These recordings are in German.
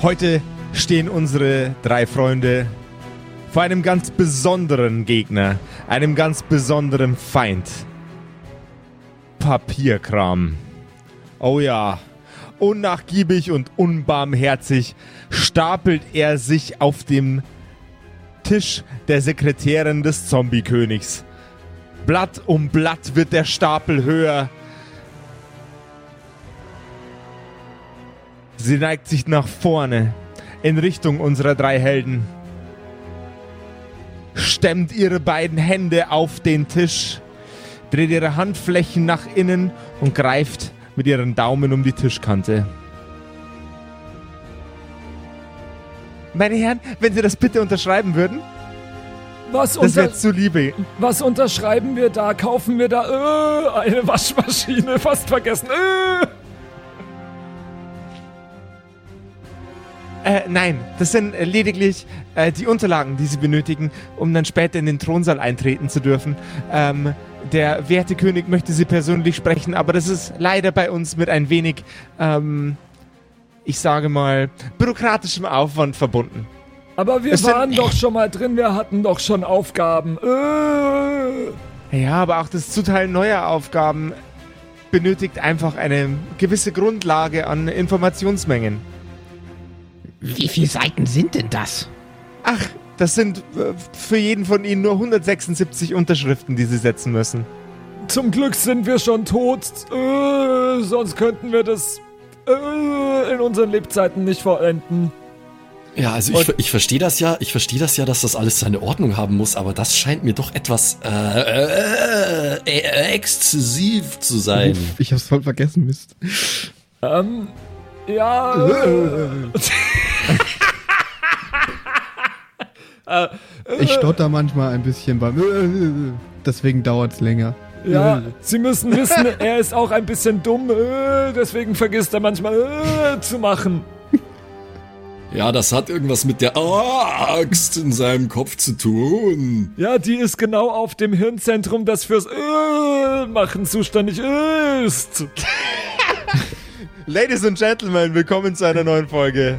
Heute stehen unsere drei Freunde vor einem ganz besonderen Gegner, einem ganz besonderen Feind. Papierkram. Oh ja, unnachgiebig und unbarmherzig stapelt er sich auf dem Tisch der Sekretärin des Zombie-Königs. Blatt um Blatt wird der Stapel höher. Sie neigt sich nach vorne in Richtung unserer drei Helden. Stemmt ihre beiden Hände auf den Tisch, dreht ihre Handflächen nach innen und greift mit ihren Daumen um die Tischkante. Meine Herren, wenn Sie das bitte unterschreiben würden, Was, das wäre zu liebe. was unterschreiben wir da? Kaufen wir da äh, eine Waschmaschine? Fast vergessen. Äh. Äh, nein, das sind äh, lediglich äh, die Unterlagen, die Sie benötigen, um dann später in den Thronsaal eintreten zu dürfen. Ähm, der werte König möchte Sie persönlich sprechen, aber das ist leider bei uns mit ein wenig, ähm, ich sage mal, bürokratischem Aufwand verbunden. Aber wir Es sind- waren doch schon mal drin, wir hatten doch schon Aufgaben. Äh. Ja, aber auch das Zuteilen neuer Aufgaben benötigt einfach eine gewisse Grundlage an Informationsmengen. Wie viele Seiten sind denn das? Ach, das sind äh, für jeden von Ihnen nur 176 Unterschriften, die Sie setzen müssen. Zum Glück sind wir schon tot. Äh, sonst könnten wir das äh, in unseren Lebzeiten nicht vollenden. Ja, also ich, ich verstehe das ja, ich verstehe das ja, dass das alles seine Ordnung haben muss, aber das scheint mir doch etwas äh, äh, äh, exzessiv zu sein. Ich hab's voll vergessen, Mist. Ähm, ja. äh, Ich stotter manchmal ein bisschen beim. Deswegen dauert's länger. Ja, Sie müssen wissen, er ist auch ein bisschen dumm, äh, deswegen vergisst er manchmal äh, zu machen. Ja, das hat irgendwas mit der Axt in seinem Kopf zu tun. Ja, die ist genau auf dem Hirnzentrum, das fürs äh, Machen zuständig ist. Ladies and Gentlemen, willkommen zu einer neuen Folge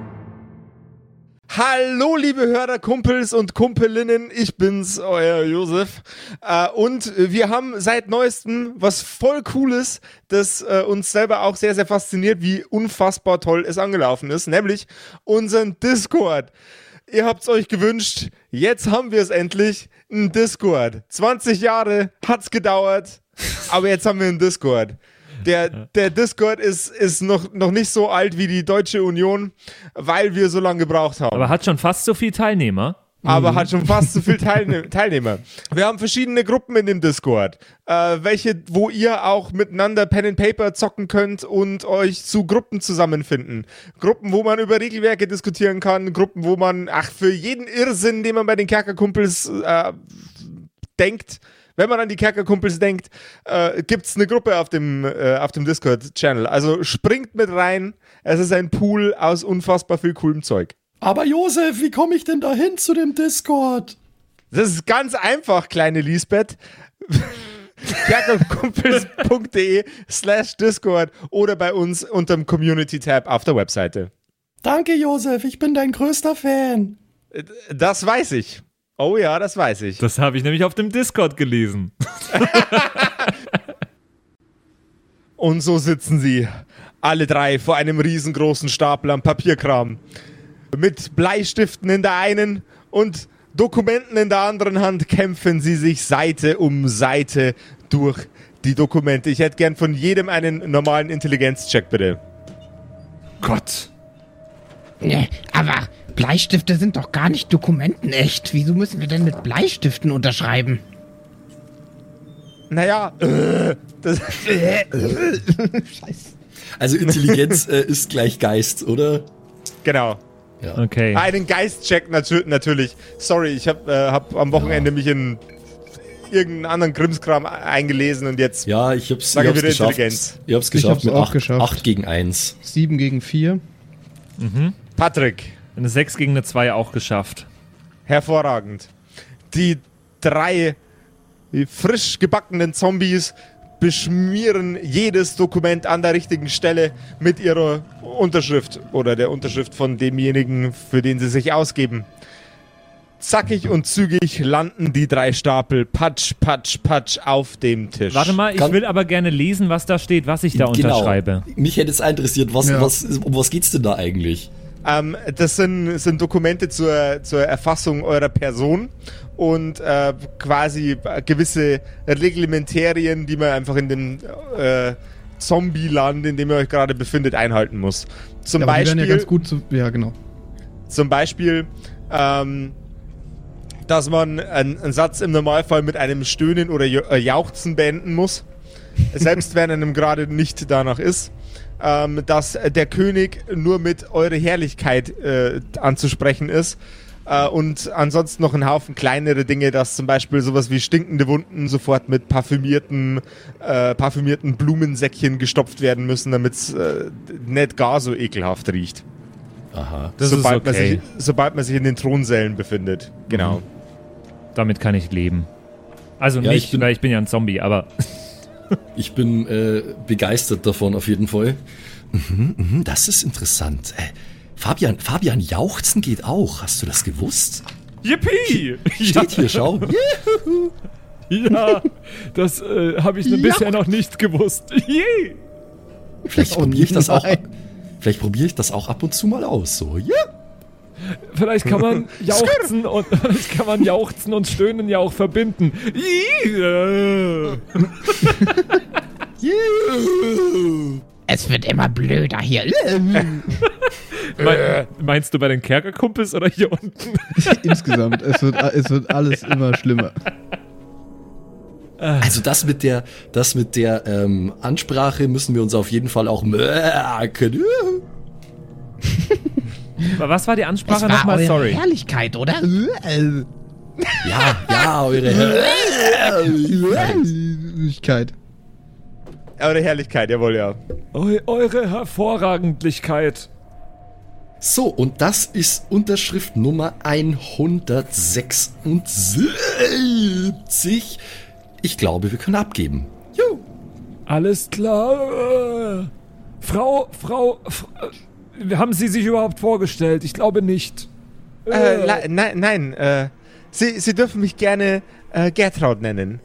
Hallo, liebe Hörerkumpels und Kumpelinnen, ich bin's, euer Josef. Äh, und wir haben seit neuestem was voll Cooles, das äh, uns selber auch sehr, sehr fasziniert, wie unfassbar toll es angelaufen ist, nämlich unseren Discord. Ihr habt's euch gewünscht, jetzt haben wir es endlich, ein Discord. 20 Jahre hat's gedauert, aber jetzt haben wir einen Discord. Der, der Discord ist, ist noch, noch nicht so alt wie die Deutsche Union, weil wir so lange gebraucht haben Aber hat schon fast so viel Teilnehmer. aber hat schon fast so viel Teilne Teilnehmer. Wir haben verschiedene Gruppen in dem Discord, äh, welche, wo ihr auch miteinander Pen and Paper zocken könnt und euch zu Gruppen zusammenfinden. Gruppen, wo man über Regelwerke diskutieren kann, Gruppen, wo man, ach, für jeden Irrsinn, den man bei den Kerkerkumpels äh, denkt, wenn man an die Kerkerkumpels denkt, äh, gibt es eine Gruppe auf dem, äh, auf dem Discord-Channel. Also springt mit rein. Es ist ein Pool aus unfassbar viel coolem Zeug. Aber Josef, wie komme ich denn da hin zu dem Discord? Das ist ganz einfach, kleine Lisbeth. Kerkerkumpels.de slash Discord oder bei uns unterm Community-Tab auf der Webseite. Danke, Josef, ich bin dein größter Fan. Das weiß ich. Oh ja, das weiß ich. Das habe ich nämlich auf dem Discord gelesen. Und so sitzen sie, alle drei, vor einem riesengroßen Stapel an Papierkram. Mit Bleistiften in der einen und Dokumenten in der anderen Hand kämpfen sie sich Seite um Seite durch die Dokumente. Ich hätte gern von jedem einen normalen Intelligenzcheck, bitte. Gott. Ne, aber Bleistifte sind doch gar nicht dokumentenecht. Wieso müssen wir denn mit Bleistiften unterschreiben? Naja, äh, das, Scheiße. Also Intelligenz äh, ist gleich Geist, oder? genau. Ja. Okay. Einen Geistcheck natür natürlich. Sorry, ich habe äh, hab am Wochenende mich in irgendeinen anderen Krimskram eingelesen und jetzt. Ja, ich hab's, ich Sag hab's wieder geschafft. Intelligenz. Ich hab's Ich geschafft hab's mit auch 8, geschafft. gegen 1. 7 gegen 4. Patrick, Eine 6 gegen eine 2 auch geschafft. hervorragend. Die drei frisch gebackenen Zombies beschmieren jedes Dokument an der richtigen Stelle mit ihrer Unterschrift oder der Unterschrift von demjenigen, für den sie sich ausgeben. Zackig und zügig landen die drei Stapel patsch, patsch, patsch auf dem Tisch. Warte mal, ich Kann- will aber gerne lesen, was da steht, was ich da unterschreibe. Genau. Mich hätte es interessiert, was, Ja. was, um was geht's denn da eigentlich? Ähm, das sind, sind Dokumente zur, zur Erfassung eurer Person und äh, quasi äh, gewisse Reglementarien, die man einfach in dem äh, Zombie-Land, in dem ihr euch gerade befindet, einhalten muss. Zum Ja, Beispiel, ja ganz gut zu. Ja, genau. zum Beispiel ähm, dass man einen, einen Satz im Normalfall mit einem Stöhnen oder äh, Jauchzen beenden muss, selbst wenn einem gerade nicht danach ist. Ähm, dass der König nur mit eure Herrlichkeit äh, anzusprechen ist. Äh, und ansonsten noch ein Haufen kleinere Dinge, dass zum Beispiel sowas wie stinkende Wunden sofort mit parfümierten, äh, parfümierten Blumensäckchen gestopft werden müssen, damit es äh, nicht gar so ekelhaft riecht Aha. Das sobald, ist okay. man sich, sobald man sich in den Thronsälen befindet. Genau. Damit kann ich leben. Also Ja, nicht, ich bin- weil ich bin ja ein Zombie, aber Ich bin äh, begeistert davon auf jeden Fall. Mhm, mhm, das ist interessant. Äh, Fabian, Fabian Jauchzen geht auch. Hast du das gewusst? Yippie! Steht hier, schau. Ja, das äh, habe ich Ja. bisher noch nicht gewusst. Vielleicht Oh probiere ich das auch. nein. Vielleicht probiere ich das auch ab und zu mal aus. So, ja. Vielleicht kann man jauchzen und vielleicht kann man jauchzen und stöhnen ja auch verbinden. Es wird immer blöder hier. Me meinst du bei den Kerkerkumpels oder hier unten? Insgesamt. Es wird, es wird alles immer schlimmer. Also das mit der, das mit der ähm, Ansprache müssen wir uns auf jeden Fall auch merken. Was war die Ansprache nochmal? eure Sorry. Herrlichkeit, oder? Ja, ja, eure Herrlichkeit. Eure Herrlichkeit, jawohl, ja. Eu eure Hervorragendlichkeit. So, und das ist Unterschrift Nummer 176. Ich glaube, wir können abgeben. Jo. Alles klar. Äh, Frau, Frau, F äh, haben Sie sich überhaupt vorgestellt? Ich glaube nicht. Äh, la- nein, nein, äh, Sie, Sie dürfen mich gerne äh, Gertraud nennen.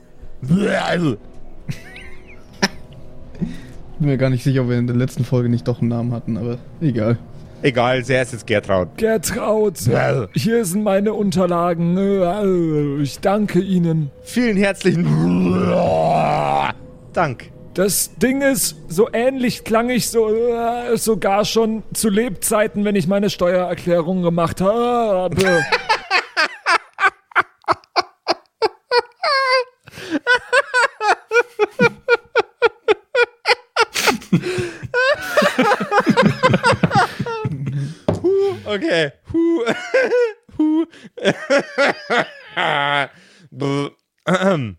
Bin mir gar nicht sicher, ob wir in der letzten Folge nicht doch einen Namen hatten, aber egal. Egal, sie heißt jetzt Gertraud. Gertraud, hier sind meine Unterlagen. Äh, Ich danke Ihnen. Vielen herzlichen Dank. Das Ding ist, so ähnlich klang ich so äh, sogar schon zu Lebzeiten, wenn ich meine Steuererklärung gemacht habe. Okay. Huh. Huh. Bäh. Ahem.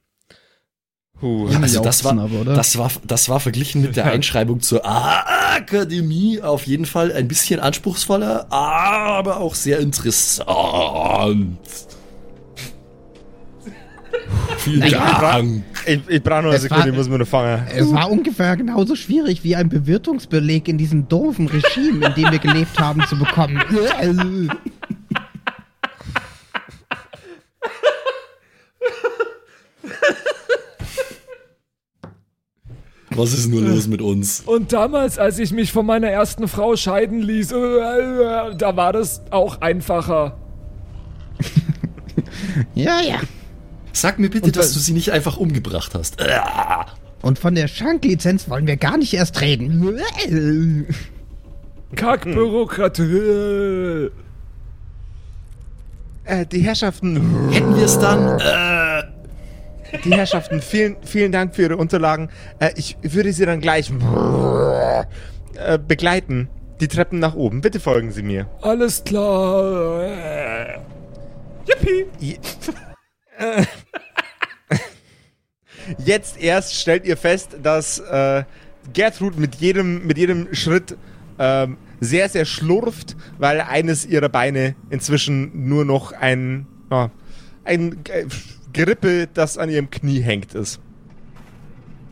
Huh. Also das war, aber, oder? das war, das war verglichen mit der Einschreibung zur Akademie auf jeden Fall ein bisschen anspruchsvoller, aber auch sehr interessant. Vielen. Dank. Ich, ich brauche noch eine Es Sekunde, war- ich muss mir noch fangen. Es war ungefähr genauso schwierig wie ein Bewirtungsbeleg in diesem doofen Regime, in dem wir gelebt haben, zu bekommen. Was ist nur los mit uns? Und damals, als ich mich von meiner ersten Frau scheiden ließ, äh, da war das auch einfacher. Ja, ja. Sag mir bitte, Und dass du sie nicht einfach umgebracht hast. Ah. Und von der Schanklizenz wollen wir gar nicht erst reden. Kackbürokratie. Äh, die Herrschaften, Hätten wir es dann? Äh. Die Herrschaften, vielen, vielen Dank für Ihre Unterlagen. Äh, ich würde Sie dann gleich äh, begleiten die Treppen nach oben. Bitte folgen Sie mir. Alles klar. Äh, Yippie. Jetzt erst stellt ihr fest, dass äh, Gertrud mit jedem, mit jedem Schritt ähm, sehr, sehr schlurft, weil eines ihrer Beine inzwischen nur noch ein, ah, ein Gerippe, das an ihrem Knie hängt, ist.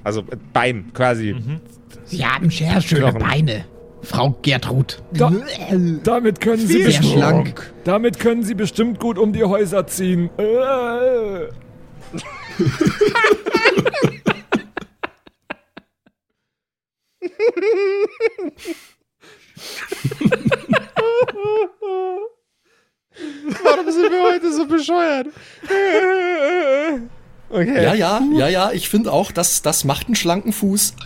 Also äh, Bein quasi. Sie haben sehr schöne Knochen. Beine, Frau Gertrud. Da, damit können Sie Sehr bestimmt, schlank. damit können Sie bestimmt gut um die Häuser ziehen. Äh. Warum sind wir heute so bescheuert? Okay. Ja, ja, ja, ja, ich finde auch, das, das macht einen schlanken Fuß.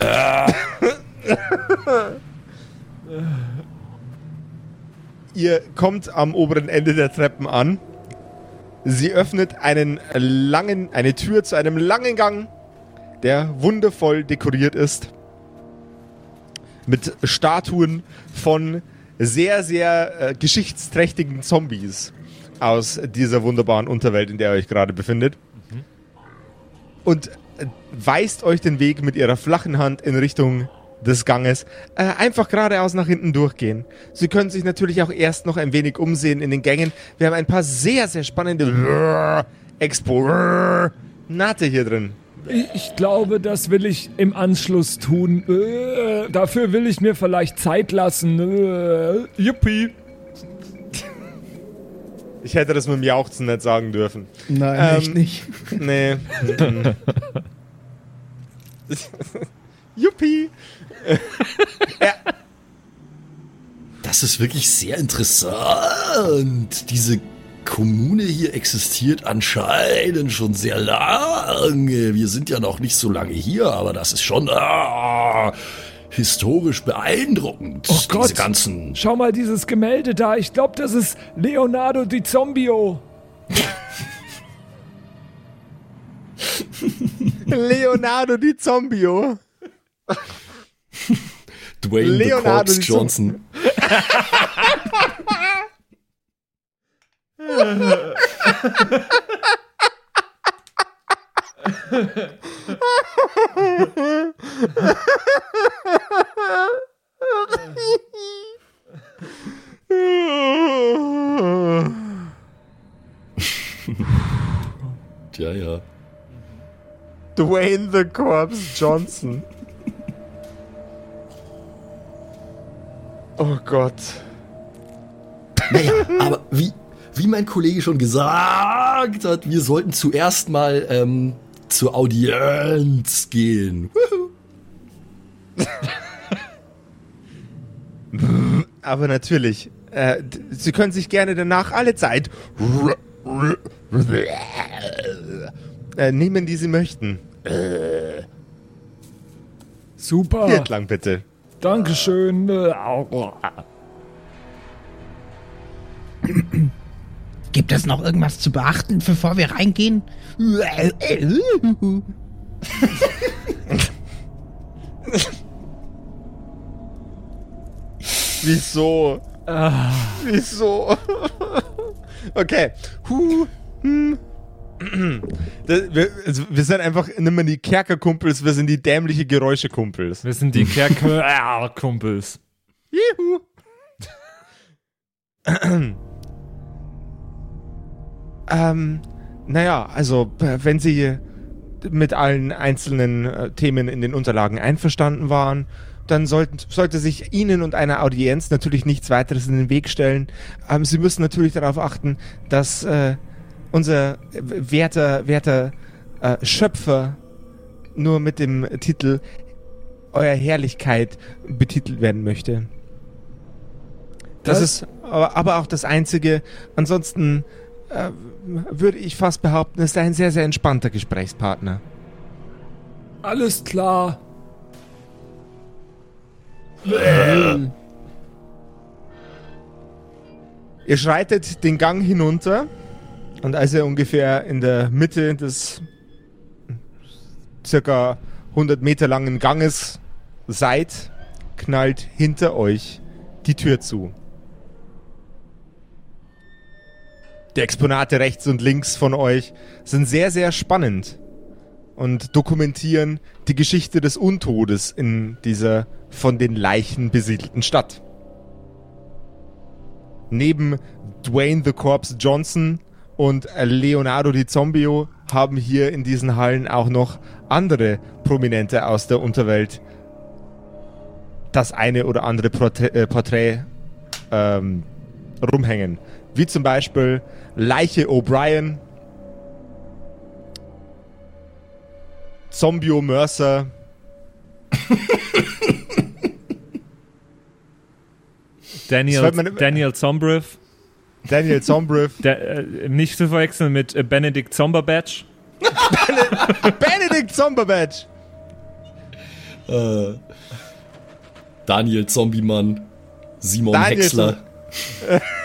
Ihr kommt am oberen Ende der Treppen an. Sie öffnet einen langen, eine Tür zu einem langen Gang, der wundervoll dekoriert ist. Mit Statuen von sehr, sehr äh, geschichtsträchtigen Zombies aus dieser wunderbaren Unterwelt, in der ihr euch gerade befindet. Und äh, weist euch den Weg mit ihrer flachen Hand in Richtung des Ganges. Äh, einfach geradeaus nach hinten durchgehen. Sie können sich natürlich auch erst noch ein wenig umsehen in den Gängen. Wir haben ein paar sehr, sehr spannende Expo-Nate hier drin. Ich, glaube, das will ich im Anschluss tun. Äh, dafür will ich mir vielleicht Zeit lassen. Äh, yippie. Ich hätte das mit dem Jauchzen nicht sagen dürfen. Nein, Ähm, echt nicht. Nee. Juppie. Das ist wirklich sehr interessant. Diese Kommune hier existiert anscheinend schon sehr lange. Wir sind ja noch nicht so lange hier, aber das ist schon ah, historisch beeindruckend. Oh Gott. Diese ganzen. Schau mal dieses Gemälde da. Ich glaube, das ist Leonardo di Zombio. Leonardo di Zombio. Dwayne Leonardo the Corpse Johnson. Tja, ja. Dwayne the Corpse Johnson. Oh Gott. Naja, aber wie, wie mein Kollege schon gesagt hat, wir sollten zuerst mal ähm, zur Audienz gehen. Aber natürlich. Äh, Sie können sich gerne danach alle Zeit äh, nehmen, die Sie möchten. Super. Hier entlang bitte. Dankeschön. Gibt es noch irgendwas zu beachten, bevor wir reingehen? Wieso? Wieso? okay. Huh. Hm. Das, wir, also wir sind einfach nicht mehr die Kerkerkumpels, wir sind die dämliche Geräuschekumpels. Wir sind die Kerker-Kumpels. Juhu. Ähm, naja, also äh, wenn Sie mit allen einzelnen äh, Themen in den Unterlagen einverstanden waren, dann sollten, sollte sich Ihnen und einer Audienz natürlich nichts weiteres in den Weg stellen. Ähm, Sie müssen natürlich darauf achten, dass äh, unser werter, werter äh, Schöpfer nur mit dem Titel Euer Herrlichkeit betitelt werden möchte. Das, Das- ist aber, aber auch das Einzige. Ansonsten äh, würde ich fast behaupten, ist ein sehr, sehr entspannter Gesprächspartner. Alles klar. Ihr schreitet den Gang hinunter und als ihr ungefähr in der Mitte des circa 100 Meter langen Ganges seid, knallt hinter euch die Tür zu. Die Exponate rechts und links von euch sind sehr, sehr spannend und dokumentieren die Geschichte des Untodes in dieser von den Leichen besiedelten Stadt. Neben Dwayne the Corpse Johnson und Leonardo Di Zombio haben hier in diesen Hallen auch noch andere Prominente aus der Unterwelt das eine oder andere Porträt, äh, Porträt ähm, rumhängen. Wie zum Beispiel Leiche O'Brien, Zombio Mercer, Daniel, Daniel Zombriff. Daniel Zombriff, Der, äh, nicht zu verwechseln mit äh, Benedict Zomberbatch. Benedict Zomberbatch. Äh, Daniel Zombiemann, Simon Daniel Häcksler.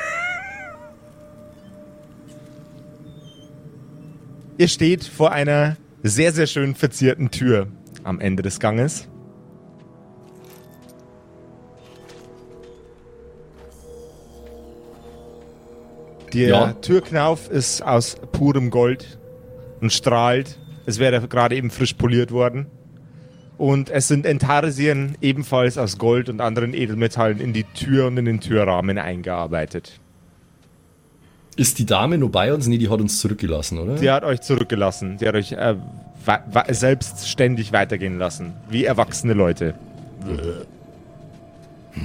Ihr steht vor einer sehr, sehr schön verzierten Tür am Ende des Ganges. Der Ja. Türknauf ist aus purem Gold und strahlt. Es wäre gerade eben frisch poliert worden. Und es sind Entarsien ebenfalls aus Gold und anderen Edelmetallen in die Tür und in den Türrahmen eingearbeitet. Ist die Dame nur bei uns? Nee, die hat uns zurückgelassen, oder? Die hat euch zurückgelassen. Die hat euch äh, selbstständig weitergehen lassen. Wie erwachsene Leute.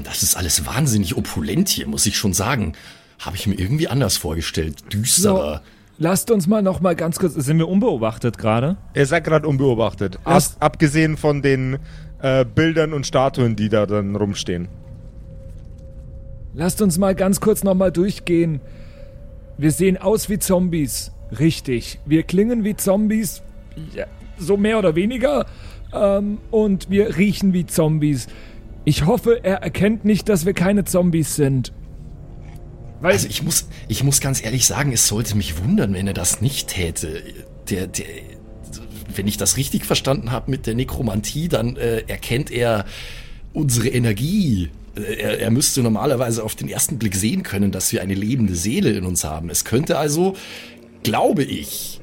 Das ist alles wahnsinnig opulent hier, muss ich schon sagen. Habe ich mir irgendwie anders vorgestellt. Düsterer. Lasst uns mal noch mal ganz kurz. Sind wir unbeobachtet gerade? Ihr seid gerade unbeobachtet. Ab, abgesehen von den äh, Bildern und Statuen, die da dann rumstehen. Lasst uns mal ganz kurz noch mal durchgehen. Wir sehen aus wie Zombies. Richtig. Wir klingen wie Zombies. Ja, so mehr oder weniger. Ähm, und wir riechen wie Zombies. Ich hoffe, er erkennt nicht, dass wir keine Zombies sind. Weil Also ich muss, ich muss ganz ehrlich sagen, es sollte mich wundern, wenn er das nicht täte. Der, der, wenn ich das richtig verstanden habe mit der Nekromantie, dann äh, erkennt er unsere Energie. Äh, Er, er müsste normalerweise auf den ersten Blick sehen können, dass wir eine lebende Seele in uns haben. Es könnte also, glaube ich,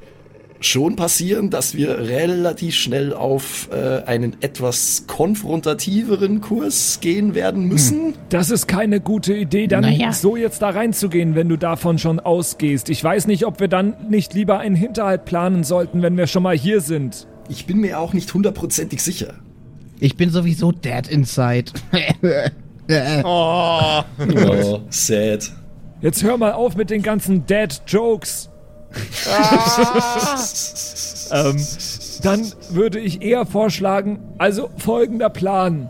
schon passieren, dass wir relativ schnell auf äh, einen etwas konfrontativeren Kurs gehen werden müssen. Das ist keine gute Idee, dann Naja. so jetzt da reinzugehen, wenn du davon schon ausgehst. Ich weiß nicht, ob wir dann nicht lieber einen Hinterhalt planen sollten, wenn wir schon mal hier sind. Ich bin mir auch nicht hundertprozentig sicher. Ich bin sowieso dead inside. Oh. Oh, sad. Jetzt hör mal auf mit den ganzen Dead Jokes. ähm, dann würde ich eher vorschlagen, also folgender Plan.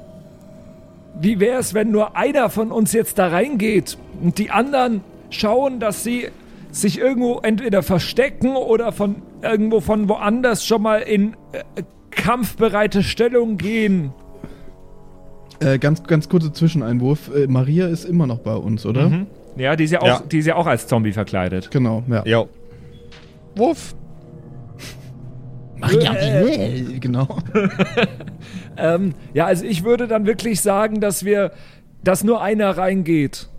Wie wäre es, wenn nur einer von uns jetzt da reingeht und die anderen schauen, dass sie sich irgendwo entweder verstecken oder von irgendwo von woanders schon mal in äh, kampfbereite Stellung gehen. Äh, ganz, ganz kurzer Zwischeneinwurf. Äh, Maria ist immer noch bei uns, oder? Mhm. Ja, die ist ja, auch, Ja. Die ist ja auch als Zombie verkleidet. Genau, ja. Jo. Wuff. Maria, Äh, genau. Ähm, ja, also ich würde dann wirklich sagen, dass wir, dass nur einer reingeht.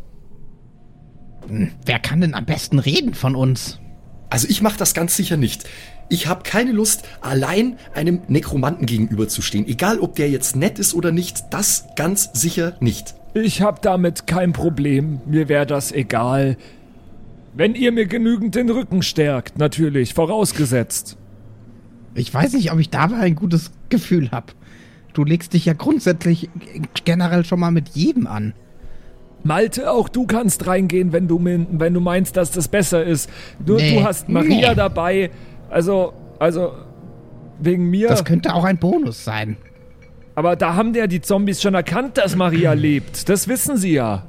wer kann denn am besten reden von uns? Also ich mache das ganz sicher nicht. Ich habe keine Lust, allein einem Nekromanten gegenüberzustehen. Egal, ob der jetzt nett ist oder nicht, das ganz sicher nicht. Ich hab damit kein Problem. Mir wäre das egal. Wenn ihr mir genügend den Rücken stärkt, natürlich, vorausgesetzt. Ich weiß nicht, ob ich dabei ein gutes Gefühl habe. Du legst dich ja grundsätzlich generell schon mal mit jedem an. Malte, auch du kannst reingehen, wenn du, wenn du meinst, dass das besser ist. Nur Nee, du hast Maria nee. dabei. Also, also, wegen mir. Das könnte auch ein Bonus sein. Aber da haben ja die Zombies schon erkannt, dass Maria lebt. Das wissen sie ja.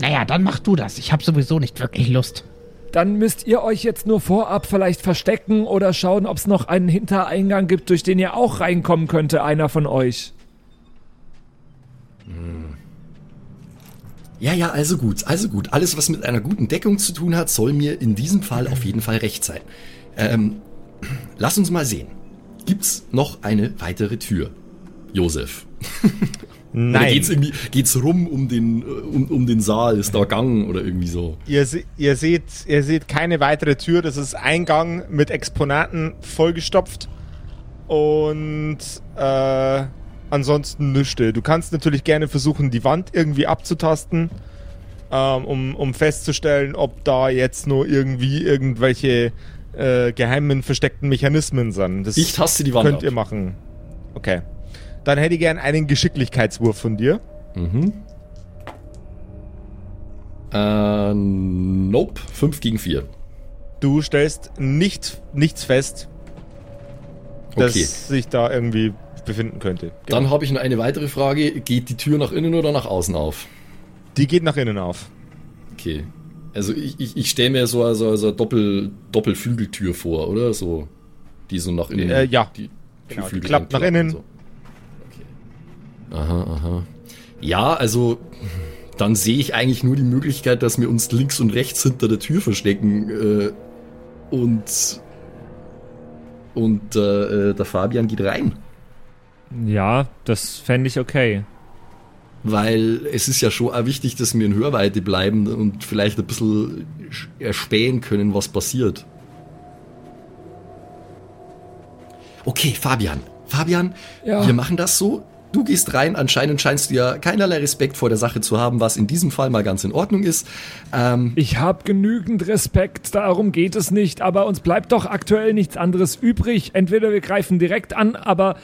Naja, dann mach du das. Ich habe sowieso nicht wirklich Lust. Dann müsst ihr euch jetzt nur vorab vielleicht verstecken oder schauen, ob es noch einen Hintereingang gibt, durch den ihr auch reinkommen könnte, einer von euch. Ja, ja, also gut, also gut. Alles, was mit einer guten Deckung zu tun hat, soll mir in diesem Fall auf jeden Fall recht sein. Ähm, lass uns mal sehen. Gibt's noch eine weitere Tür? Josef. Oder Nein. geht's irgendwie, geht's rum um den, äh, um, um den Saal? Ist da Gang oder irgendwie so? Ihr, se ihr, seht, ihr seht keine weitere Tür. Das ist Eingang mit Exponaten vollgestopft. Und äh, ansonsten nüchte. Du kannst natürlich gerne versuchen, die Wand irgendwie abzutasten, ähm, um, um festzustellen, ob da jetzt nur irgendwie irgendwelche äh, geheimen, versteckten Mechanismen sind. Das Ich taste die Wand könnt ab. ihr machen. Okay. Dann hätte ich gern einen Geschicklichkeitswurf von dir. Mhm. Äh, nope. 5 gegen 4. Du stellst nicht, nichts fest, das Okay. sich da irgendwie befinden könnte. Dann habe ich noch eine weitere Frage. Geht die Tür nach innen oder nach außen auf? Die geht nach innen auf. Okay. Also ich, ich, ich stelle mir so also, also Doppel, Doppelflügeltür vor, oder? So, die so nach innen. Äh, ja. Die, Genau, die klappt nach innen. So. Okay. Aha, aha. Ja, also dann sehe ich eigentlich nur die Möglichkeit, dass wir uns links und rechts hinter der Tür verstecken äh, und und äh, äh, der Fabian geht rein. Ja, das fände ich okay. Weil es ist ja schon auch wichtig, dass wir in Hörweite bleiben und vielleicht ein bisschen erspähen können, was passiert. Okay, Fabian. Fabian, Ja. wir machen das so. Du gehst rein, anscheinend scheinst du ja keinerlei Respekt vor der Sache zu haben, was in diesem Fall mal ganz in Ordnung ist. Ähm, Ich habe genügend Respekt, darum geht es nicht, aber uns bleibt doch aktuell nichts anderes übrig. Entweder wir greifen direkt an, aber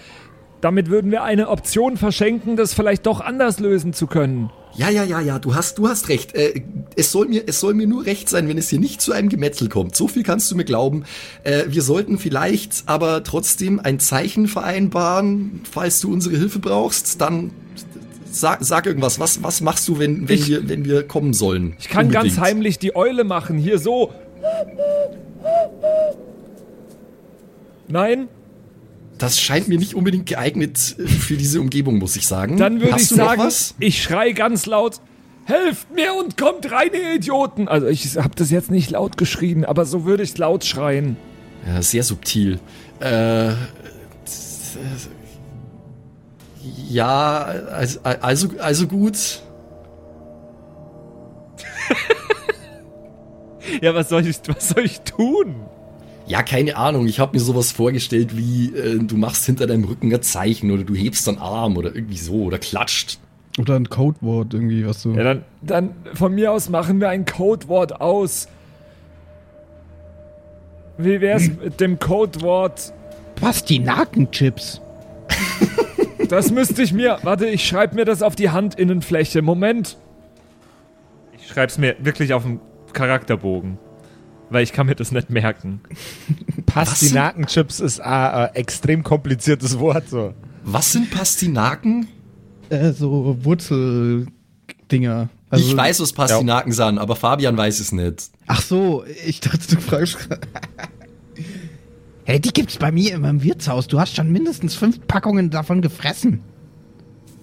damit würden wir eine Option verschenken, das vielleicht doch anders lösen zu können. ja, ja, ja, ja, du hast, du hast recht. Äh, es, soll mir, es soll mir nur recht sein, wenn es hier nicht zu einem Gemetzel kommt. So viel kannst du mir glauben. Äh, wir sollten vielleicht aber trotzdem ein Zeichen vereinbaren, falls du unsere Hilfe brauchst. Dann sag, sag irgendwas. Was, was machst du, wenn, wenn, Ich- wir, wenn wir kommen sollen? Ich kann ganz Unbedingt. heimlich die Eule machen, hier so. Nein? Das scheint mir nicht unbedingt geeignet äh, für diese Umgebung, muss ich sagen. Dann würde ich sagen, ich schrei ganz laut, helft mir und kommt rein, ihr Idioten. Also ich habe das jetzt nicht laut geschrien, aber so würde ich laut schreien. Ja, sehr subtil. Äh, ja, also, also, also gut. Ja, was soll ich, was soll ich tun? Ja, keine Ahnung. Ich habe mir sowas vorgestellt wie, äh, du machst hinter deinem Rücken ein Zeichen oder du hebst deinen Arm oder irgendwie so oder klatscht. Oder ein Codewort irgendwie, was du. Ja, dann, Dann von mir aus machen wir ein Codewort aus. Wie wär's mit dem Codewort? Pastinakenchips. Das müsste ich mir. Warte, ich schreibe mir das auf die Handinnenfläche. Moment. ich schreib's mir wirklich auf dem Charakterbogen. Weil ich kann mir das nicht merken. Pastinakenchips ist ein äh, extrem kompliziertes Wort. So. Was sind Pastinaken? Äh, so Wurzeldinger. Also, ich weiß, was Pastinaken sind, aber Fabian weiß es nicht. Ach so, ich dachte, du fragst. Hey, die gibt's bei mir immer im Wirtshaus. Du hast schon mindestens fünf Packungen davon gefressen.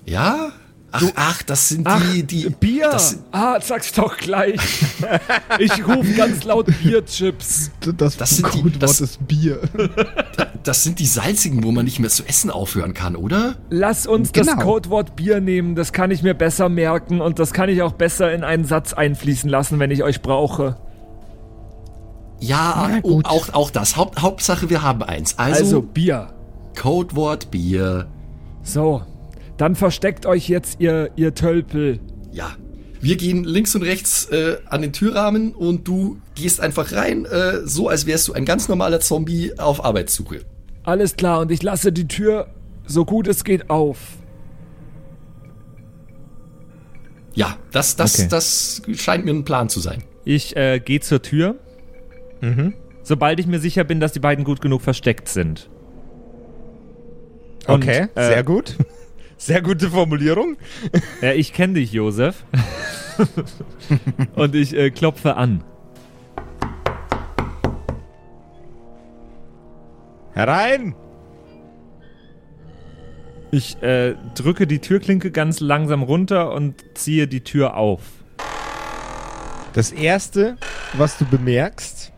Ja? Ach, ach, das sind Ach, die, die. Bier. Das, ah, sag's doch gleich. ich rufe ganz laut Bierchips. Das, Das sind die- Codewort das- ist Bier. das sind die salzigen, wo man nicht mehr zu essen aufhören kann, oder? Lass uns das Genau. Codewort Bier nehmen. Das kann ich mir besser merken und das kann ich auch besser in einen Satz einfließen lassen, wenn ich euch brauche. Ja, oh, gut. auch, auch das. Haupt, Hauptsache, wir haben eins. Also, Also Bier. Codewort Bier. So, dann versteckt euch jetzt ihr, ihr Tölpel. Ja. Wir gehen links und rechts äh, an den Türrahmen und du gehst einfach rein, äh, so als wärst du ein ganz normaler Zombie auf Arbeitssuche. Alles klar, und ich lasse die Tür so gut es geht auf. Ja, das, das, Okay. das scheint mir ein Plan zu sein. Ich äh, gehe zur Tür. Sobald ich mir sicher bin, dass die beiden gut genug versteckt sind. Und, Okay, äh, sehr gut. Sehr gute Formulierung. Ja, ich kenne dich, Josef. Und ich äh, klopfe an. Herein! Ich äh, drücke die Türklinke ganz langsam runter und ziehe die Tür auf. Das erste, was du bemerkst,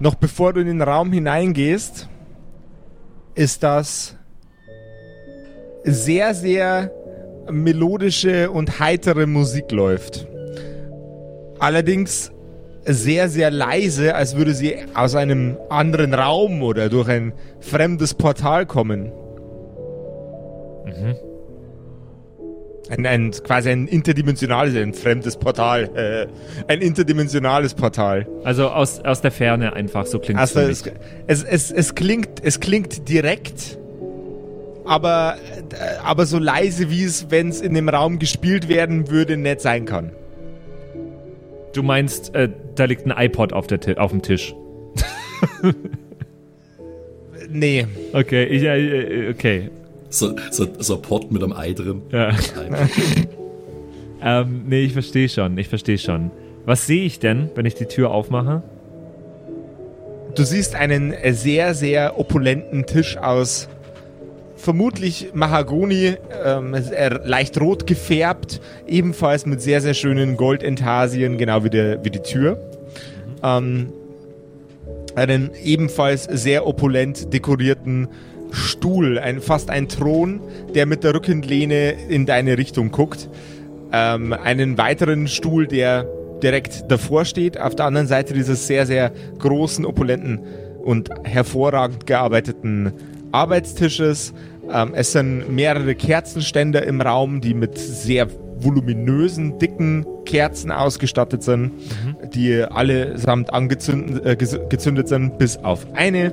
noch bevor du in den Raum hineingehst, ist das sehr, sehr melodische und heitere Musik läuft. Allerdings sehr, sehr leise, als würde sie aus einem anderen Raum oder durch ein fremdes Portal kommen. Ein, ein, quasi ein interdimensionales, ein fremdes Portal. Äh, ein interdimensionales Portal. Also aus, aus der Ferne einfach, so klingt Also es. es, es, es, es, klingt, es klingt direkt, aber, äh, aber so leise, wie es, wenn es in dem Raum gespielt werden würde, nicht sein kann. Du meinst, äh, da liegt ein iPod auf, der auf dem Tisch. Nee. Okay, ich, äh, äh, okay. So, so, so ein Pot mit einem Ei drin. Ja. ähm, nee, ich verstehe schon, ich verstehe schon. Was sehe ich denn, wenn ich die Tür aufmache? Du siehst einen sehr, sehr opulenten Tisch aus vermutlich Mahagoni, ähm, leicht rot gefärbt, ebenfalls mit sehr, sehr schönen Goldentasien, genau wie, der, wie die Tür. Ähm, einen ebenfalls sehr opulent dekorierten Stuhl, ein, fast ein Thron, der mit der Rückenlehne in deine Richtung guckt. Ähm, einen weiteren Stuhl, der direkt davor steht, auf der anderen Seite dieses sehr, sehr großen, opulenten und hervorragend gearbeiteten Arbeitstisches. Ähm, es sind mehrere Kerzenständer im Raum, die mit sehr voluminösen, dicken Kerzen ausgestattet sind, die allesamt angezündet äh, gezündet sind, bis auf eine.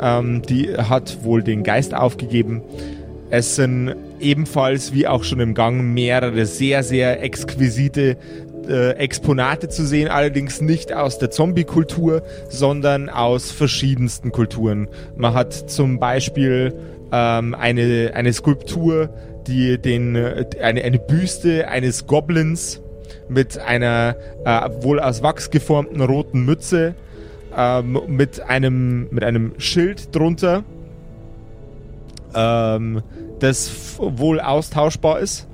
Ähm, die hat wohl den Geist aufgegeben. Es sind ebenfalls, wie auch schon im Gang, mehrere sehr, sehr exquisite äh, Exponate zu sehen, allerdings nicht aus der Zombie-Kultur, sondern aus verschiedensten Kulturen. Man hat zum Beispiel ähm, eine, eine Skulptur, die den, äh, eine, eine Büste eines Goblins mit einer äh, wohl aus Wachs geformten roten Mütze, ähm, mit, einem, mit einem Schild drunter, ähm, das wohl austauschbar ist.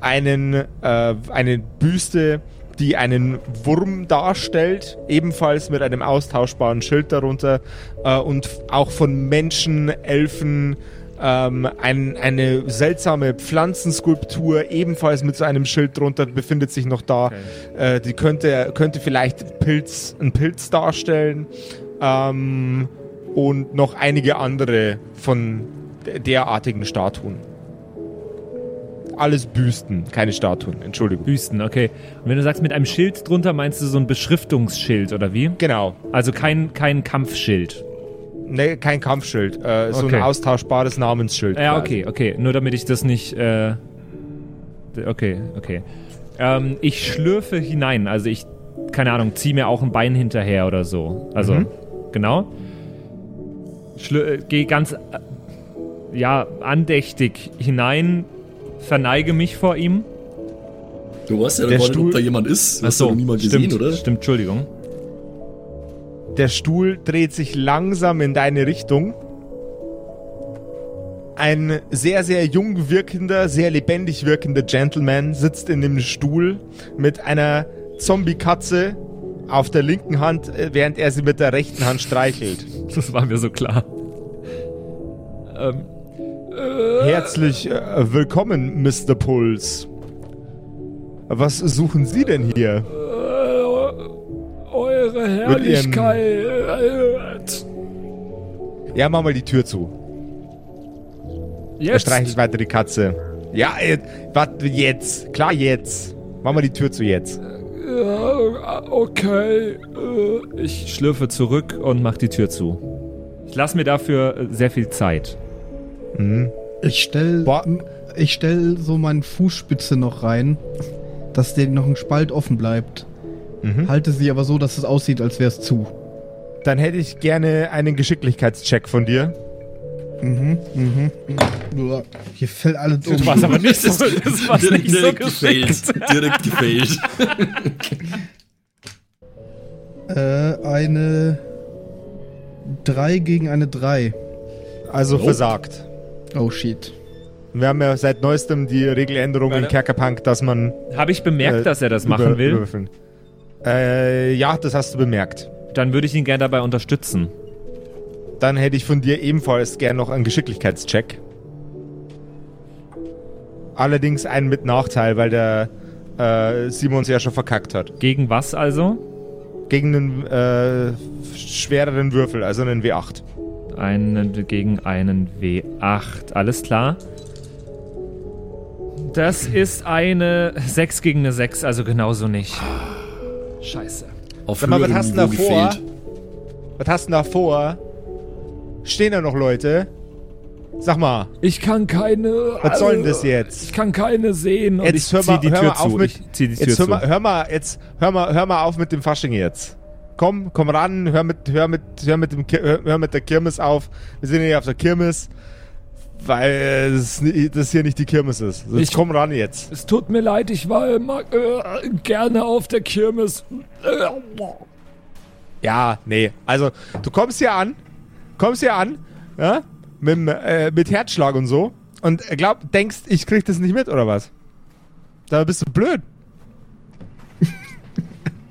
Einen, äh, eine Büste, die einen Wurm darstellt, ebenfalls mit einem austauschbaren Schild darunter äh, und auch von Menschen, Elfen, ähm, ein, eine seltsame Pflanzenskulptur, ebenfalls mit so einem Schild drunter, befindet sich noch da. Äh, die könnte, könnte vielleicht Pilz, einen Pilz darstellen. Ähm, und noch einige andere von de- derartigen Statuen. Alles Büsten, keine Statuen, Entschuldigung. Büsten, okay. Und wenn du sagst, mit einem Schild drunter, meinst du so ein Beschriftungsschild oder wie? Genau. Also kein, kein Kampfschild. Ne, kein Kampfschild, äh, so Okay. ein austauschbares Namensschild. Ja, quasi. okay, okay. Nur damit ich das nicht. Äh, okay, okay. Ähm, ich schlürfe hinein. Also ich, keine Ahnung, ziehe mir auch ein Bein hinterher oder so. Also, Mhm. genau. Schlür, äh, Gehe ganz, äh, ja, andächtig hinein, verneige mich vor ihm. Du weißt ja Der Stuhl- ob da jemand ist. Ach Hast du noch niemand gesehen, stimmt, oder? Stimmt, Entschuldigung. Der Stuhl dreht sich langsam in deine Richtung. Ein sehr, sehr jung wirkender, sehr lebendig wirkender Gentleman sitzt in dem Stuhl mit einer Zombie-Katze auf der linken Hand, äh, während er sie mit der rechten Hand streichelt. Das war mir so klar. Ähm, Herzlich äh, willkommen, Mr. Puls. Was suchen Sie denn hier? Eure Mit ihrem- Herrlichkeit. Ja, mach mal die Tür zu. Er Jetzt. streichelt weiter die Katze. Ja, äh, warte, jetzt. Klar, jetzt. Mach mal die Tür zu jetzt. Ja, okay. Äh, ich schlürfe zurück und mache die Tür zu. Ich lasse mir dafür äh, sehr viel Zeit. Ich stell, Boah. ich stell so meine Fußspitze noch rein, dass der noch ein Spalt offen bleibt. Halte sie aber so, dass es aussieht, als wäre es zu. Dann hätte ich gerne einen Geschicklichkeitscheck von dir. Uah, Hier fällt alles um. Das war aber nicht so, das war Direkt, nicht so direkt geschickt. gefailt. Direkt gefailt. Äh, eine 3 gegen eine 3. Also Oh. versagt. Oh shit. Wir haben ja seit neuestem die Regeländerung in Warte. Kerkerpunk, dass man. Habe ich bemerkt, äh, dass er das über- machen will? überwürfeln. Äh, ja, das hast du bemerkt. Dann würde ich ihn gerne dabei unterstützen. Dann hätte ich von dir ebenfalls gern noch einen Geschicklichkeitscheck. Allerdings einen mit Nachteil, weil der äh, Simon es ja schon verkackt hat. Gegen was also? Gegen einen äh, schwereren Würfel, also einen W8. Einen, gegen einen W8. Alles klar. Das ist eine 6 gegen eine 6, also genauso nicht. Scheiße. Auf Sag mal, was hast du da vor? gefehlt. Was hast du denn da vor? Stehen da noch Leute? Sag mal, Ich kann keine. was soll denn das also, jetzt? Ich kann keine sehen. Und Jetzt ich, hör mal, zieh die hör Tür mal auf zu. mit, Ich zieh die Tür jetzt hör zu. mal, hör mal, jetzt hör mal, hör mal auf mit dem Fasching jetzt. Komm, komm ran, hör mit, hör mit, hör mit dem, hör, mit der Kirmes auf. Wir sind hier auf der Kirmes, weil das, das hier nicht die Kirmes ist. Jetzt Ich- komm ran jetzt. es tut mir leid, ich war immer äh, gerne auf der Kirmes. Ja, nee. Also, du kommst hier an, kommst hier an, ja, mit, äh, mit Herzschlag und so und glaub, denkst, ich krieg das nicht mit oder was? Da bist du blöd.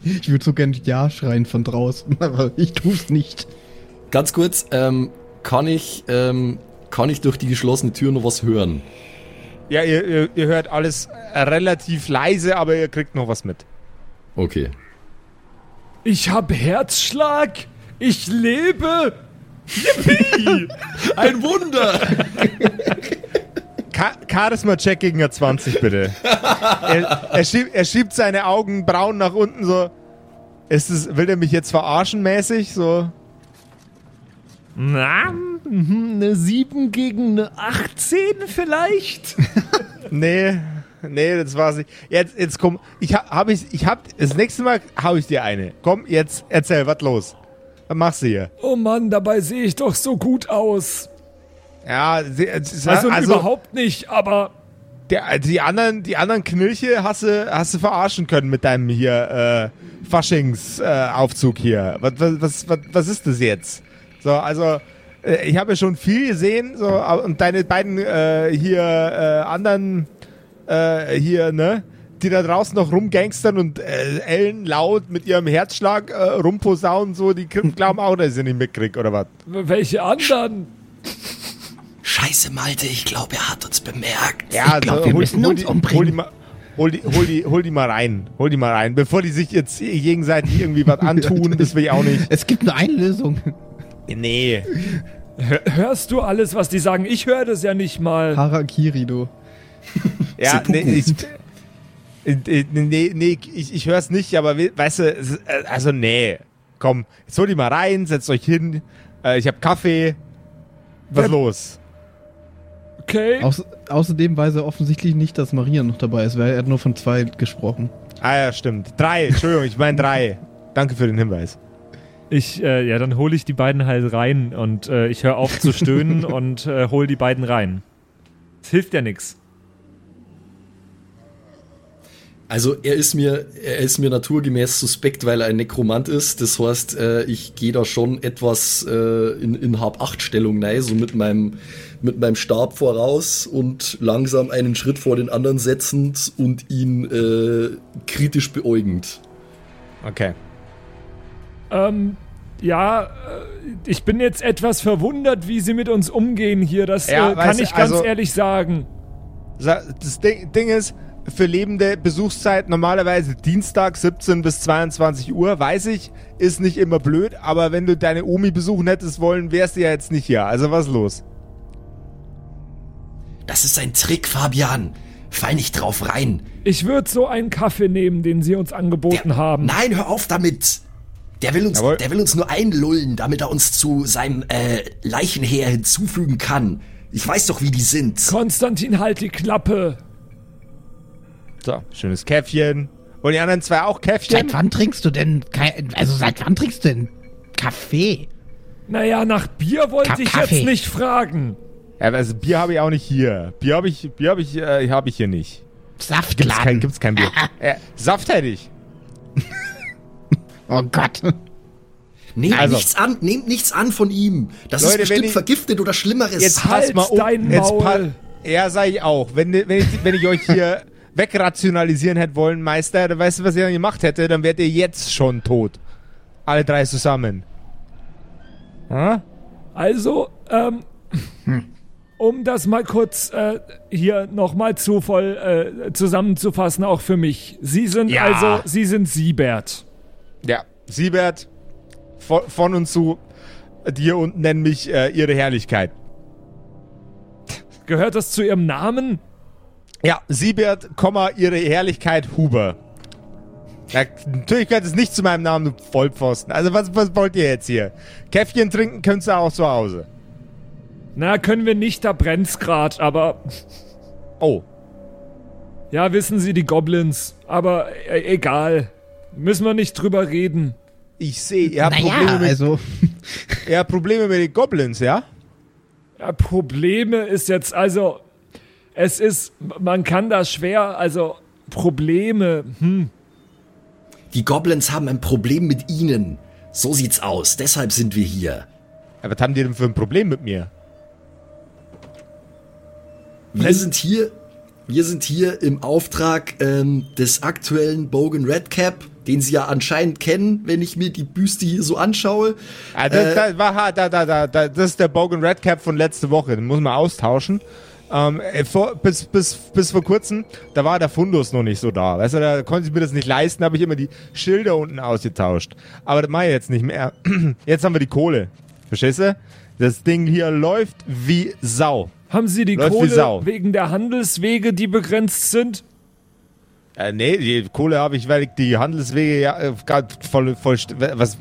Ich würde so gerne Ja schreien von draußen, aber ich tu's nicht. Ganz kurz, ähm, kann ich, ähm, kann ich durch die geschlossene Tür noch was hören? Ja, ihr, ihr, ihr hört alles relativ leise, aber ihr kriegt noch was mit. Okay. ich hab Herzschlag. Ich lebe. Ein Wunder! Ka Charisma-Check gegen eine 20, bitte. er, er, schiebt, er schiebt seine Augenbrauen nach unten so. Ist es, will er mich jetzt verarschen mäßig? So. Na, mhm, eine 7 gegen eine 18 vielleicht? Nee, nee, das war's nicht. Jetzt, jetzt komm, ich hab, hab ich, ich hab, das nächste Mal hau ich dir eine. Komm, jetzt erzähl, was los? Was machst du hier? Oh Mann, dabei sehe ich doch so gut aus. Ja, sie, sie, Also, also überhaupt nicht, aber der, die anderen, die anderen Knilche hast du, hast du verarschen können mit deinem hier äh, Faschingsaufzug äh, hier. Was, was, was, was, ist das jetzt? So, also äh, ich habe ja schon viel gesehen, so und deine beiden äh, hier äh, anderen äh, hier ne, die da draußen noch rumgangstern und äh, Ellen laut mit ihrem Herzschlag äh, rumposaunen, so die glauben auch, dass ich sie nicht mitkrieg oder was? welche anderen? Scheiße, Malte, ich glaube, er hat uns bemerkt. Ja, Ich glaub, also wir hol, müssen hol uns die, umbringen. Hol die, mal, hol, die, hol, die, hol die mal rein. Hol die mal rein. Bevor die sich jetzt gegenseitig irgendwie was antun, das will ich auch nicht. Es gibt nur eine Lösung. Nee. Hör- Hörst du alles, was die sagen? Ich höre das ja nicht mal. Harakiri, du. Ja, nee, ich, äh, nee, nee, ich, ich höre es nicht, aber we- weißt du, äh, also nee. Komm, jetzt hol die mal rein, setzt euch hin. Äh, ich hab Kaffee. Was Wer- los? Okay. Auß außerdem weiß er offensichtlich nicht, dass Maria noch dabei ist, weil er hat nur von zwei gesprochen. Ah ja, stimmt. Drei, Entschuldigung, ich meine drei. Danke für den Hinweis. Ich, äh, ja, dann hole ich die beiden halt rein und äh, ich höre auf zu stöhnen und äh, hol die beiden rein. Es hilft ja nix. Also er ist mir, er ist mir naturgemäß suspekt, weil er ein Nekromant ist. Das heißt, äh, ich gehe da schon etwas äh, in, in Hab-Acht-Stellung rein, so mit meinem, mit meinem Stab voraus und langsam einen Schritt vor den anderen setzend und ihn äh, kritisch beäugend. Okay. Ähm, ja, äh, ich bin jetzt etwas verwundert, wie sie mit uns umgehen hier. Das Ja, äh, kann ich ganz also- ehrlich sagen. Sa- Das Ding, Ding ist, für lebende Besuchszeit normalerweise Dienstag 17 bis 22 Uhr, weiß ich, ist nicht immer blöd, aber wenn du deine Omi besuchen hättest wollen, wärst du ja jetzt nicht hier. Also was ist los? Das ist ein Trick, Fabian. Fall nicht drauf rein. Ich würde so einen Kaffee nehmen, den sie uns angeboten haben. Nein, hör auf damit. Der will uns, Jawohl. der will uns nur einlullen, damit er uns zu seinem äh, Leichenheer hinzufügen kann. Ich weiß doch, wie die sind. Konstantin, halt die Klappe. So, schönes Käffchen. Und die anderen zwei auch Käffchen? Seit wann trinkst du denn, kein, also seit wann trinkst du denn Kaffee? Naja, nach Bier wollte Ka- ich Kaffee. jetzt nicht fragen. Ja, also Bier habe ich auch nicht hier. Bier habe ich, Bier habe ich, äh, habe ich hier nicht. Gibt's kein, Saftladen. gibt's kein Bier. äh, Saft hätte ich. Oh Gott. Nehmt Also. nichts an, nehmt nichts an von ihm. Das Leute, ist bestimmt wenn ich- vergiftet oder Schlimmeres. Jetzt Halt pass mal um. dein Jetzt Maul. pa- ja, sag ich auch. Wenn, wenn, ich, wenn ich euch hier wegrationalisieren hätte wollen, Meister, dann weißt du, was ich dann gemacht hätte? Dann wärt ihr jetzt schon tot. Alle drei zusammen. Hm? Also, ähm, um das mal kurz äh, hier nochmal zu voll äh, zusammenzufassen, auch für mich. Sie sind Ja. also, Sie sind Siebert. Ja, Siebert, von, von und zu, hier unten nennen mich äh, ihre Herrlichkeit. Gehört das zu Ihrem Namen? Ja, Siebert, Komma, ihre Herrlichkeit Huber. Ja, natürlich gehört es nicht zu meinem Namen, du Vollpfosten. Also was, was wollt ihr jetzt hier? Käffchen trinken könnt ihr auch zu Hause. Na, können wir nicht, da brennt's grad, aber Oh, ja, wissen Sie, die Goblins. Aber äh, egal. Müssen wir nicht drüber reden. ich sehe, ihr habt Ja, Probleme, mit, also, ihr habt Probleme mit den Goblins, ja? Ja, Probleme ist jetzt, also, es ist, man kann das schwer, also, Probleme, hm. Die Goblins haben ein Problem mit ihnen. So sieht's aus. Deshalb sind wir hier. Ja, was haben die denn für ein Problem mit mir? Wir sind hier, wir sind hier im Auftrag ähm, des aktuellen Bogan Redcap, den Sie ja anscheinend kennen, wenn ich mir die Büste hier so anschaue. Ah, das, Äh, das, war, da, da, da, da, das ist der Bogan Redcap von letzte Woche. Den muss man austauschen. Ähm, äh, vor, bis, bis, bis vor kurzem, da war der Fundus noch nicht so da. Weißt du, da konnte ich mir das nicht leisten, habe ich immer die Schilder unten ausgetauscht. Aber das mache ich jetzt nicht mehr. Jetzt haben wir die Kohle. Verstehst du? Das Ding hier läuft wie Sau. Haben Sie die Läuft Kohle wegen der Handelswege, die begrenzt sind? Äh, nee, die Kohle habe ich, weil ich die Handelswege ja äh, voll, voll, was,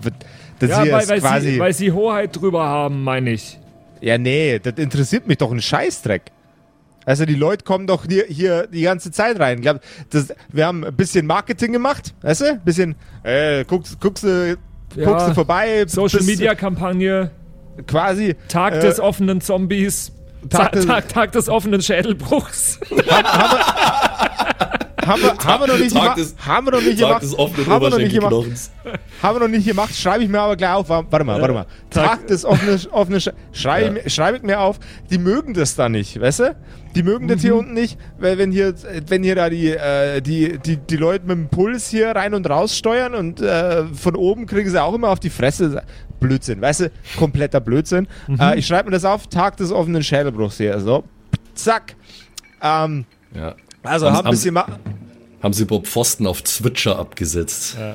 das Ja, hier weil, ist weil, quasi. Sie, weil Sie Hoheit drüber haben, meine ich. Ja, nee, das interessiert mich doch ein Scheißdreck. Also die Leute kommen doch hier, hier die ganze Zeit rein. Ich Glaub, das, wir haben ein bisschen Marketing gemacht, weißt du? Ein bisschen, äh, guckst, guckst, du, Ja, guckst du vorbei. Social Media Kampagne, Quasi. Tag äh, des offenen Zombies, Tag Tag, des- Tag, des offenen Schädelbruchs. Haben wir, haben wir noch nicht Tag gemacht. Haben wir noch nicht Tag gemacht. Haben wir noch nicht gemacht. Haben wir noch nicht gemacht, schreibe ich mir aber gleich auf. Warte mal, warte mal. Tag, Tag- des offenen, Sch- schreibe ich, mir- schreibe ich mir auf. Die mögen das da nicht, weißt du? Die mögen das hier unten nicht, weil wenn hier, wenn hier da die, äh, die, die, die Leute mit dem Puls hier rein und raus steuern und äh, von oben kriegen sie auch immer auf die Fresse. Blödsinn, weißt du? Kompletter Blödsinn. Äh, ich schreibe mir das auf, Tag des offenen Schädelbruchs hier. So, zack. Ähm, Ja. also Haben- haben ein haben- bisschen Haben Sie Bob Pfosten auf Zwitscher abgesetzt? Ja,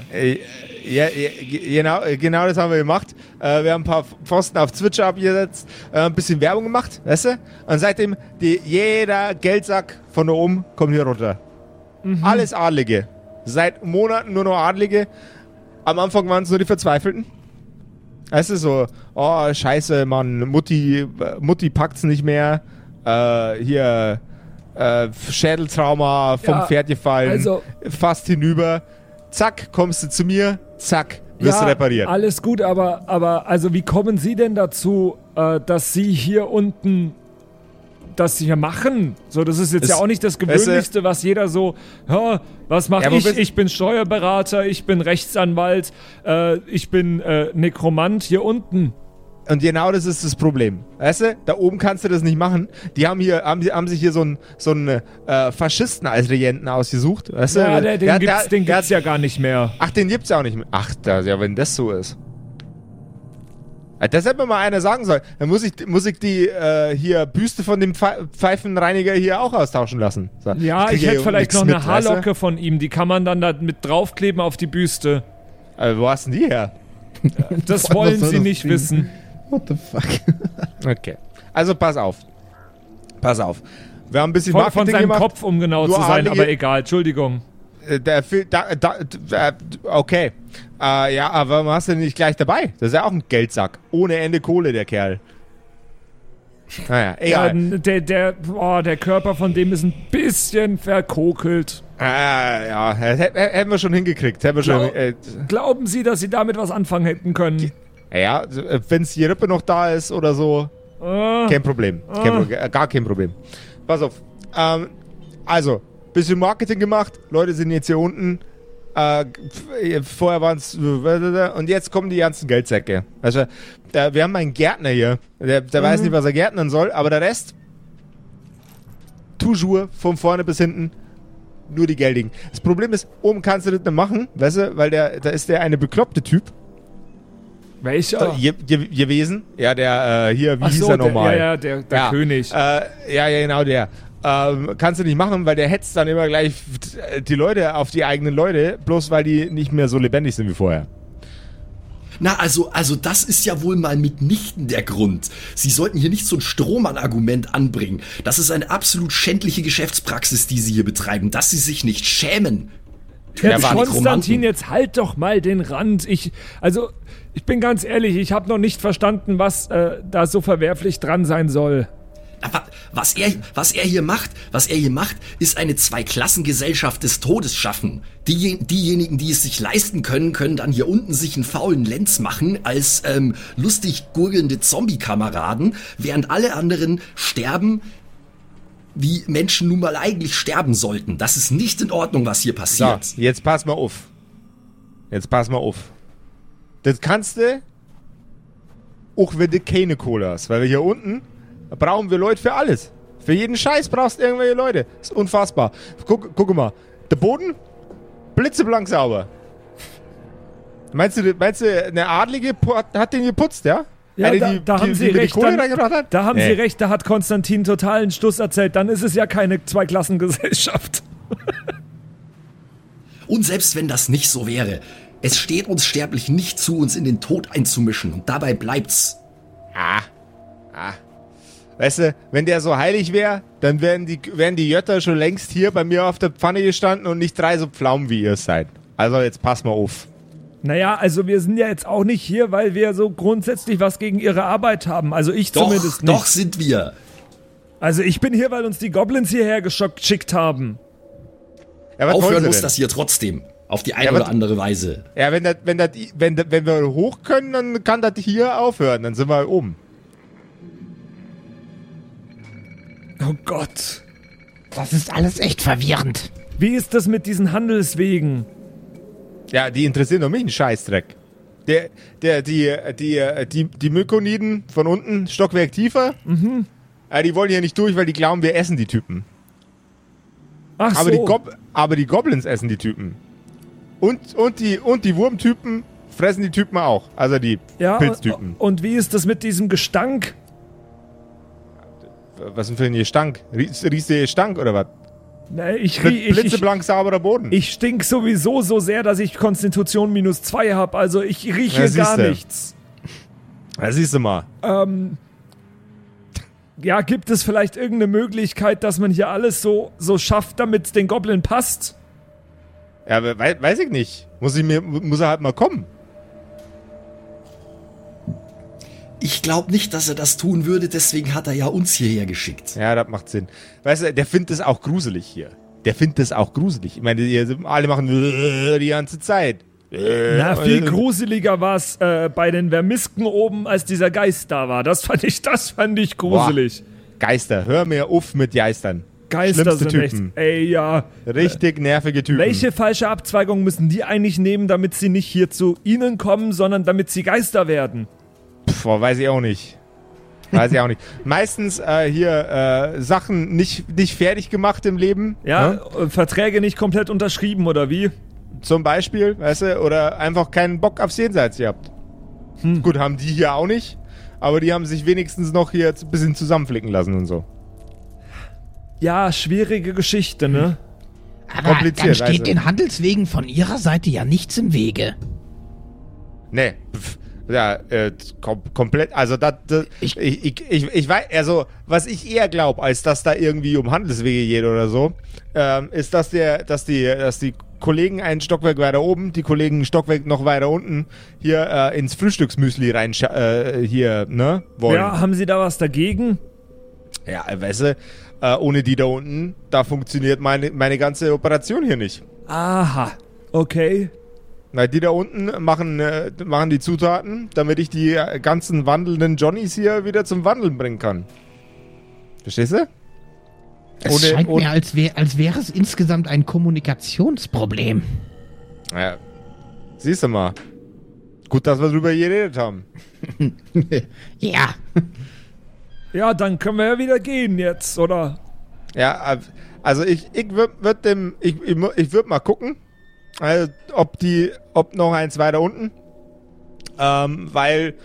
ja, genau, genau das haben wir gemacht. Äh, wir haben ein paar Pfosten auf Twitch abgesetzt, äh, ein bisschen Werbung gemacht, weißt du? Und seitdem, die, jeder Geldsack von da oben kommt hier runter. Alles Adlige. Seit Monaten nur noch Adlige. Am Anfang waren es nur die Verzweifelten. Weißt du, so, oh, scheiße, Mann, Mutti, äh, Mutti packt's nicht mehr. Äh, hier, äh, Schädeltrauma vom Ja, Pferd gefallen, also- fast hinüber. Zack, kommst du zu mir, zack, wirst du repariert. alles gut, aber, aber also wie kommen Sie denn dazu, äh, dass Sie hier unten das hier machen? So, das ist jetzt Es- ja auch nicht das Gewöhnlichste, was jeder so, ja, was mache Ja, ich? Ich bin Steuerberater, ich bin Rechtsanwalt, äh, ich bin äh, Nekromant hier unten. Und genau das ist das Problem. Weißt du, da oben kannst du das nicht machen. Die haben hier, haben, haben sich hier so einen so einen, äh, Faschisten als Regenten ausgesucht. Weißt du? Ja, der, den Der- gibt's, der- den gibt's ja gar nicht mehr. Ach, den gibt's ja auch nicht mehr. Ach, da, ja, wenn das so ist. Das hätte mir mal einer sagen sollen. Dann muss ich, muss ich die äh, hier Büste von dem Pfe- Pfeifenreiniger hier auch austauschen lassen. So, Ja, ich ja hätte vielleicht noch eine mit, weißt du? Haarlocke von ihm, die kann man dann da mit draufkleben auf die Büste. Äh, wo hast denn die her? Das wollen Sie nicht Ding? wissen. What the fuck? Okay. Also pass auf. Pass auf. Wir haben ein bisschen Von, Marketing von seinem gemacht. Kopf, um genau Nur zu sein, aber egal, Entschuldigung. Äh, Der da, da, da, okay. Äh, ja, aber warum hast du den nicht gleich dabei? Das ist ja auch ein Geldsack. Ohne Ende Kohle, der Kerl. Naja, Ja, egal. der, der, boah, der Körper von dem ist ein bisschen verkokelt. Äh, ja, hä- hä- hätten wir schon hingekriegt. Hätten wir schon, Glaub- äh, Glauben Sie, dass Sie damit was anfangen hätten können? Ja, wenn die Rippe noch da ist oder so, Äh, kein Problem. Kein Pro äh, gar kein Problem. Pass auf. Ähm, also, bisschen Marketing gemacht. Leute sind jetzt hier unten. Äh, vorher waren es. Und jetzt kommen die ganzen Geldsäcke. Also, da, wir haben einen Gärtner hier. Der, der weiß nicht, was er gärtnern soll, aber der Rest. Toujours, von vorne bis hinten. Nur die Geldigen. Das Problem ist, oben kannst du das nicht machen, weißt du, weil der, da ist der eine bekloppte Typ. Welcher? Je, je, gewesen. Ja, der äh, hier, wie Ach hieß so, er der- nochmal? ja, ja, der- der König. Äh, ja, ja, genau, der. Ähm, kannst du nicht machen, weil der hetzt dann immer gleich die Leute auf die eigenen Leute, bloß weil die nicht mehr so lebendig sind wie vorher. Na, also, also das ist ja wohl mal mitnichten der Grund. Sie sollten hier nicht so ein Strohmann-Argument anbringen. Das ist eine absolut schändliche Geschäftspraxis, die Sie hier betreiben, dass Sie sich nicht schämen. Jetzt, Konstantin, jetzt halt doch mal den Rand. Ich, also, ich bin ganz ehrlich, ich habe noch nicht verstanden, was äh, da so verwerflich dran sein soll. Aber was er, was er hier macht, was er hier macht, ist eine Zweiklassengesellschaft des Todes schaffen. Die, diejenigen, die es sich leisten können, können dann hier unten sich einen faulen Lenz machen als ähm, lustig gurgelnde Zombie-Kameraden, während alle anderen sterben, wie Menschen nun mal eigentlich sterben sollten. Das ist nicht in Ordnung, was hier So, passiert. jetzt pass mal auf. Jetzt pass mal auf. Das kannst du auch wenn du keine Kohle hast, weil wir hier unten brauchen wir Leute für alles. Für jeden Scheiß brauchst du irgendwelche Leute. ist unfassbar. Guck, guck mal, der Boden blitzeblank sauber. Meinst du, meinst du, eine Adlige hat den geputzt, ja? Ja, Eine, da, die- da die- haben die Sie recht. Dann, da haben Nee. Sie recht, da hat Konstantin totalen Stuss erzählt. Dann ist es ja keine Zweiklassengesellschaft. Und selbst wenn das nicht so wäre, es steht uns sterblich nicht zu, uns in den Tod einzumischen. Und dabei bleibt's. Ah. Ah. Weißt du, wenn der so heilig wäre, dann wären die, wären die Jötter schon längst hier bei mir auf der Pfanne gestanden und nicht drei so Pflaumen wie ihr seid. Also jetzt pass mal auf. Naja, also wir sind ja jetzt auch nicht hier, weil wir so grundsätzlich was gegen ihre Arbeit haben. Also ich Doch, zumindest nicht. doch sind wir. Also ich bin hier, weil uns die Goblins hierher geschockt- geschickt haben. Ja, Aufhören muss das hier trotzdem. Auf die eine Ja, oder andere Weise. Ja, wenn, das, wenn, das, wenn, das, wenn wir hoch können, dann kann das hier aufhören. Dann sind wir oben. Oh Gott. Das ist alles echt verwirrend. Wie ist das mit diesen Handelswegen? Ja, die interessieren doch mich einen Scheißdreck. Der, der, die, die, die, die Mykoniden von unten, Stockwerk tiefer, mhm. äh, die wollen hier nicht durch, weil die glauben, wir essen die Typen. Ach Aber, so. die, Gob aber die Goblins essen die Typen. Und, und, die, und die Wurmtypen fressen die Typen auch. Also die ja, Pilztypen. Und, wie ist das mit diesem Gestank? Was denn für ein Gestank? Ries- Riechst du Gestank oder was? Na, ich, Bl rie- ich, ich, Blitzeblank sauberer Boden. ich stink sowieso so sehr, dass ich Konstitution minus zwei habe. Also ich rieche Ja, gar nichts. da siehst du mal. Ähm, ja, gibt es vielleicht irgendeine Möglichkeit, dass man hier alles so, so schafft, damit es den Goblin passt? Ja, wei weiß ich nicht. Muss, ich mir, muss er halt mal kommen. Ich glaube nicht, dass er das tun würde, deswegen hat er ja uns hierher geschickt. Ja, das macht Sinn. Weißt du, der findet es auch gruselig hier. Der findet es auch gruselig. Ich meine, alle machen die ganze Zeit. Na, viel Äh, gruseliger war es äh, bei den Vermisken oben, als dieser Geist da war. Das fand ich, das fand ich gruselig. Geister, hör mir auf mit Geistern. Geister Schlimmste sind echt. Typen. Ey, ja. Richtig nervige Typen. Welche falsche Abzweigung müssen die eigentlich nehmen, damit sie nicht hier zu ihnen kommen, sondern damit sie Geister werden? Pff, weiß ich auch nicht. Weiß ich auch nicht. Meistens äh, hier äh, Sachen nicht, nicht fertig gemacht im Leben. Ja, ne? äh, Verträge nicht komplett unterschrieben oder wie? Zum Beispiel, weißt du, oder einfach keinen Bock aufs Jenseits gehabt. Hm. Gut, haben die hier auch nicht, aber die haben sich wenigstens noch hier ein bisschen zusammenflicken lassen und so. Ja, schwierige Geschichte, ne? Aber Kompliziert, dann steht also. den Handelswegen von ihrer Seite ja nichts im Wege. Nee, pff, ja, äh, kom komplett, also das, das ich, Ich- ich, ich, ich, weiß, also was ich eher glaube, als dass da irgendwie um Handelswege geht oder so, ähm, ist, dass der, dass die, dass die Kollegen ein Stockwerk weiter oben, die Kollegen ein Stockwerk noch weiter unten hier äh, ins Frühstücksmüsli rein äh, hier, ne, wollen. Ja, haben sie da was dagegen? Ja, weißt du, äh, ohne die da unten, da funktioniert meine, meine ganze Operation hier nicht. Aha. Okay. Na, die da unten machen, äh, machen die Zutaten, damit ich die äh, ganzen wandelnden Johnnies hier wieder zum Wandeln bringen kann. Verstehst du? Es Ohne- scheint ohne- mir, als, wär, als wäre es insgesamt ein Kommunikationsproblem. Ja. Siehst du mal. Gut, dass wir drüber geredet haben. ja. Ja, dann können wir ja wieder gehen jetzt, oder? Ja, äh, also ich, ich würde würd dem, ich, ich, ich würde mal gucken, äh, ob die, ob noch eins weiter unten Ähm, weil,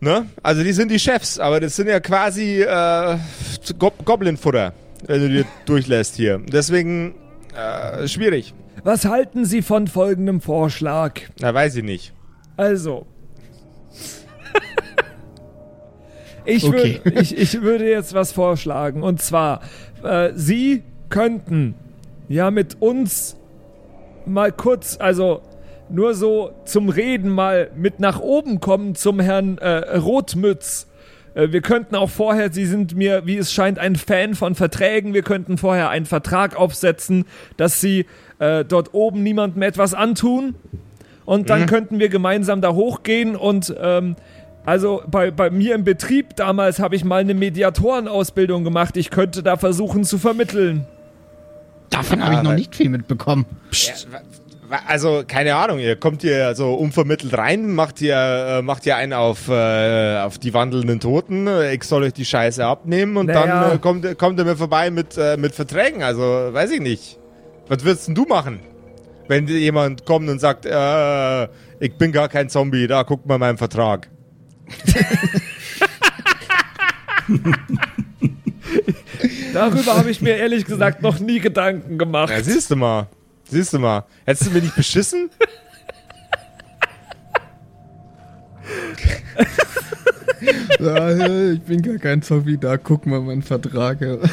ne? Also die sind die Chefs, aber das sind ja quasi äh, Go Goblin-Futter, wenn du dir durchlässt hier. Deswegen äh, schwierig. Was halten Sie von folgendem Vorschlag? Na, weiß ich nicht. Also. ich, Okay. würd, ich, ich würde jetzt was vorschlagen. Und zwar, äh, Sie könnten ja mit uns mal kurz, also nur so zum Reden mal mit nach oben kommen zum Herrn äh, Rotmütz. Äh, Wir könnten auch vorher, Sie sind mir, wie es scheint, ein Fan von Verträgen. Wir könnten vorher einen Vertrag aufsetzen, dass Sie äh, dort oben niemandem etwas antun. Und dann könnten wir gemeinsam da hochgehen und ähm, also bei, bei mir im Betrieb damals habe ich mal eine Mediatorenausbildung gemacht. Ich könnte da versuchen zu vermitteln. Davon habe ich noch nicht viel mitbekommen. Ja, wa- wa- also, keine Ahnung, ihr kommt hier so unvermittelt rein, macht ihr, äh, macht ihr einen auf, äh, auf die wandelnden Toten, ich soll euch die Scheiße abnehmen und Naja. dann äh, kommt, kommt ihr mir vorbei mit, äh, mit Verträgen, also weiß ich nicht. Was würdest denn du machen? Wenn jemand kommt und sagt, äh, ich bin gar kein Zombie, da guck mal meinen Vertrag. Darüber habe ich mir ehrlich gesagt noch nie Gedanken gemacht. Ja, siehst du mal. Siehst du mal. Hättest du mir nicht beschissen? Ja, ich bin gar kein Zombie, da guck mal meinen Vertrag. ja.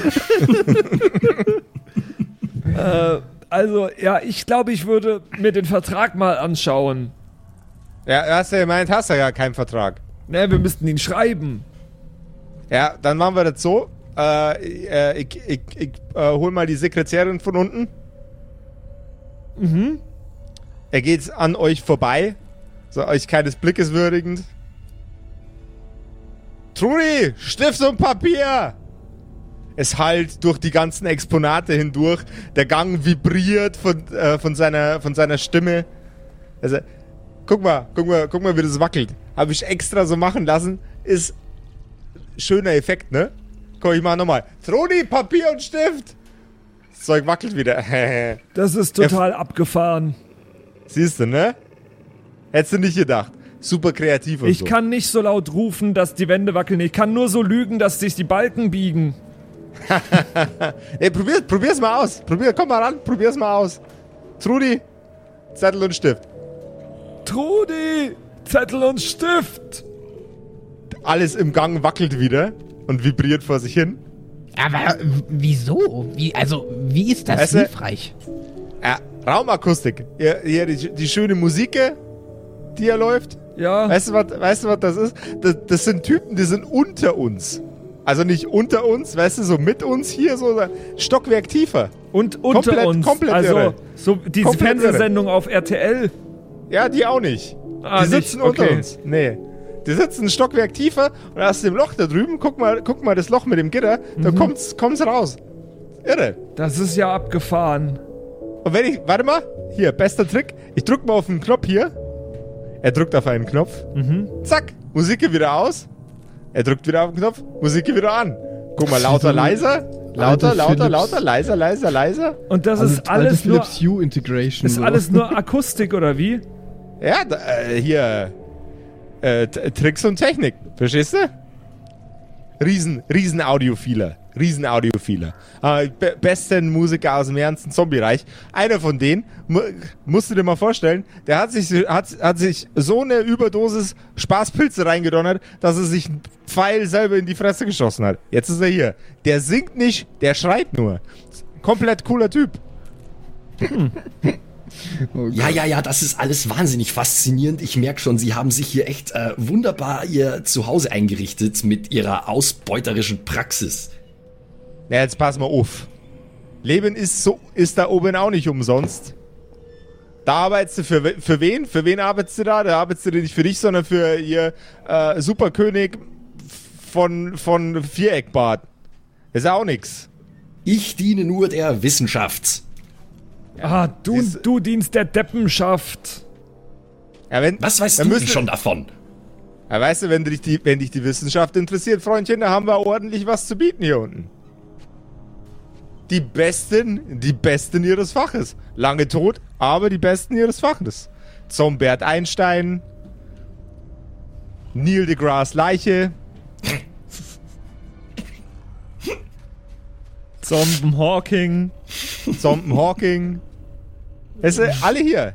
Äh, also, ja, ich glaube, ich würde mir den Vertrag mal anschauen. Ja, hast du ja gemeint, hast du ja keinen Vertrag. Ne, wir müssten ihn schreiben. Ja, dann machen wir das so. Äh, äh, ich ich, ich äh, hol mal die Sekretärin von unten. Mhm. Er geht an euch vorbei. So, euch keines Blickes würdigend. Trudi, Stift und Papier! Es hallt durch die ganzen Exponate hindurch. Der Gang vibriert von, äh, von, seiner, von seiner Stimme. Also, guck mal, guck mal, guck mal, wie das wackelt. Habe ich extra so machen lassen. Ist schöner Effekt, ne? Guck, ich mach nochmal. Trudi, Papier und Stift! Das Zeug wackelt wieder. Das ist total abgefahren. Siehst du, ne? Hättest du nicht gedacht. Super kreativ und Ich so. kann nicht so laut rufen, dass die Wände wackeln. Ich kann nur so lügen, dass sich die Balken biegen. Ey, probier, probier's mal aus. Probier, komm mal ran, probier's mal aus. Trudi, Zettel und Stift. Trudi, Zettel und Stift. Alles im Gang wackelt wieder und vibriert vor sich hin. Aber wieso? Wie, also, wie ist das Weißt du- hilfreich? Ja, Raumakustik. Hier, hier die, die schöne Musik, die hier läuft. Ja, Weißt du, was, weißt du, was das ist? Das, das sind Typen, die sind unter uns. Also nicht unter uns, weißt du, so mit uns hier, so ein Stockwerk tiefer. und unter komplett- uns. komplett also, irre. so diese Komplett Fernsehsendung auf RTL. Ja, die auch nicht. Ah, die sitzen nicht, unter okay. uns. Nee. Die sitzen ein Stockwerk tiefer und aus dem Loch da drüben, guck mal, guck mal das Loch mit dem Gitter, da Mhm. kommt's, kommt's raus. Irre. Das ist ja abgefahren. Und wenn ich, warte mal, hier, bester Trick. Ich drück mal auf den Knopf hier. Er drückt auf einen Knopf. Mhm. Zack, Musik geht wieder aus. Er drückt wieder auf den Knopf, Musik geht wieder an. Guck mal, lauter, leiser. Lauter, Alte lauter, Philips. lauter, leiser, leiser, leiser. Und das ist alles alte nur, Philips Hue Integration. ist so. alles nur Akustik oder wie? Ja, da, äh, hier. Äh, Tricks und Technik. Verstehst du? Riesen, riesen Audiophiler. Riesen Audiophiler. Äh, be besten Musiker aus dem ganzen Zombie-Reich. Einer von denen, mu musst du dir mal vorstellen, der hat sich, hat, hat sich so eine Überdosis Spaßpilze reingedonnert, dass er sich einen Pfeil selber in die Fresse geschossen hat. Jetzt ist er hier. Der singt nicht, der schreit nur. Komplett cooler Typ. Oh Ja, ja, ja, das ist alles wahnsinnig faszinierend. Ich merke schon, Sie haben sich hier echt äh, wunderbar Ihr Zuhause eingerichtet mit Ihrer ausbeuterischen Praxis. Na, jetzt pass mal auf. Leben ist so, ist da oben auch nicht umsonst. Da arbeitest du für, für wen? Für wen arbeitest du da? Da arbeitest du nicht für dich, sondern für ihr äh, Superkönig von, von Viereckbad. Ist auch nix. Ich diene nur der Wissenschaft. Ah, du, du dienst der Deppenschaft. Ja, wenn, Was weißt dann du denn müsste- schon davon? Ja, weißt du, wenn dich, die, wenn dich die Wissenschaft interessiert, Freundchen, da haben wir ordentlich was zu bieten hier unten. Die Besten, die Besten ihres Faches. Lange tot, aber die Besten ihres Faches. Zombert Einstein, Neil deGrasse Leiche. Zomben Hawking. Zomben Hawking. Weißt du, alle hier.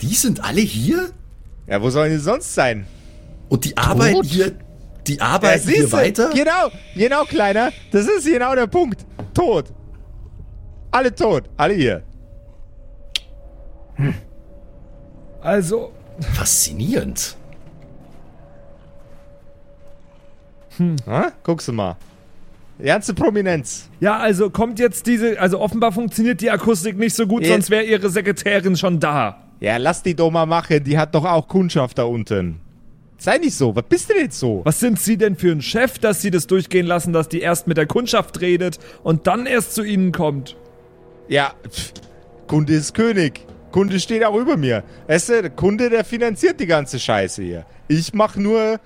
Die sind alle hier? Ja, wo sollen die sonst sein? Und die arbeiten hier, die arbeiten hier siehste, weiter? Genau, genau, Kleiner. Das ist genau der Punkt. Tot. Alle tot. Alle hier. Also, Faszinierend. Ha? Guckst du mal. Ganze Prominenz. ja, also kommt jetzt diese, also offenbar funktioniert die Akustik nicht so gut, Ja. sonst wäre ihre Sekretärin schon da. Ja, lass die doch mal machen. Die hat doch auch Kundschaft da unten. Sei nicht so. Was bist du denn jetzt so? Was sind Sie denn für ein Chef, dass Sie das durchgehen lassen, dass die erst mit der Kundschaft redet und dann erst zu Ihnen kommt? Ja, pff, Kunde ist König. Kunde steht auch über mir. Weißt du, der Kunde, der finanziert die ganze Scheiße hier. Ich mach nur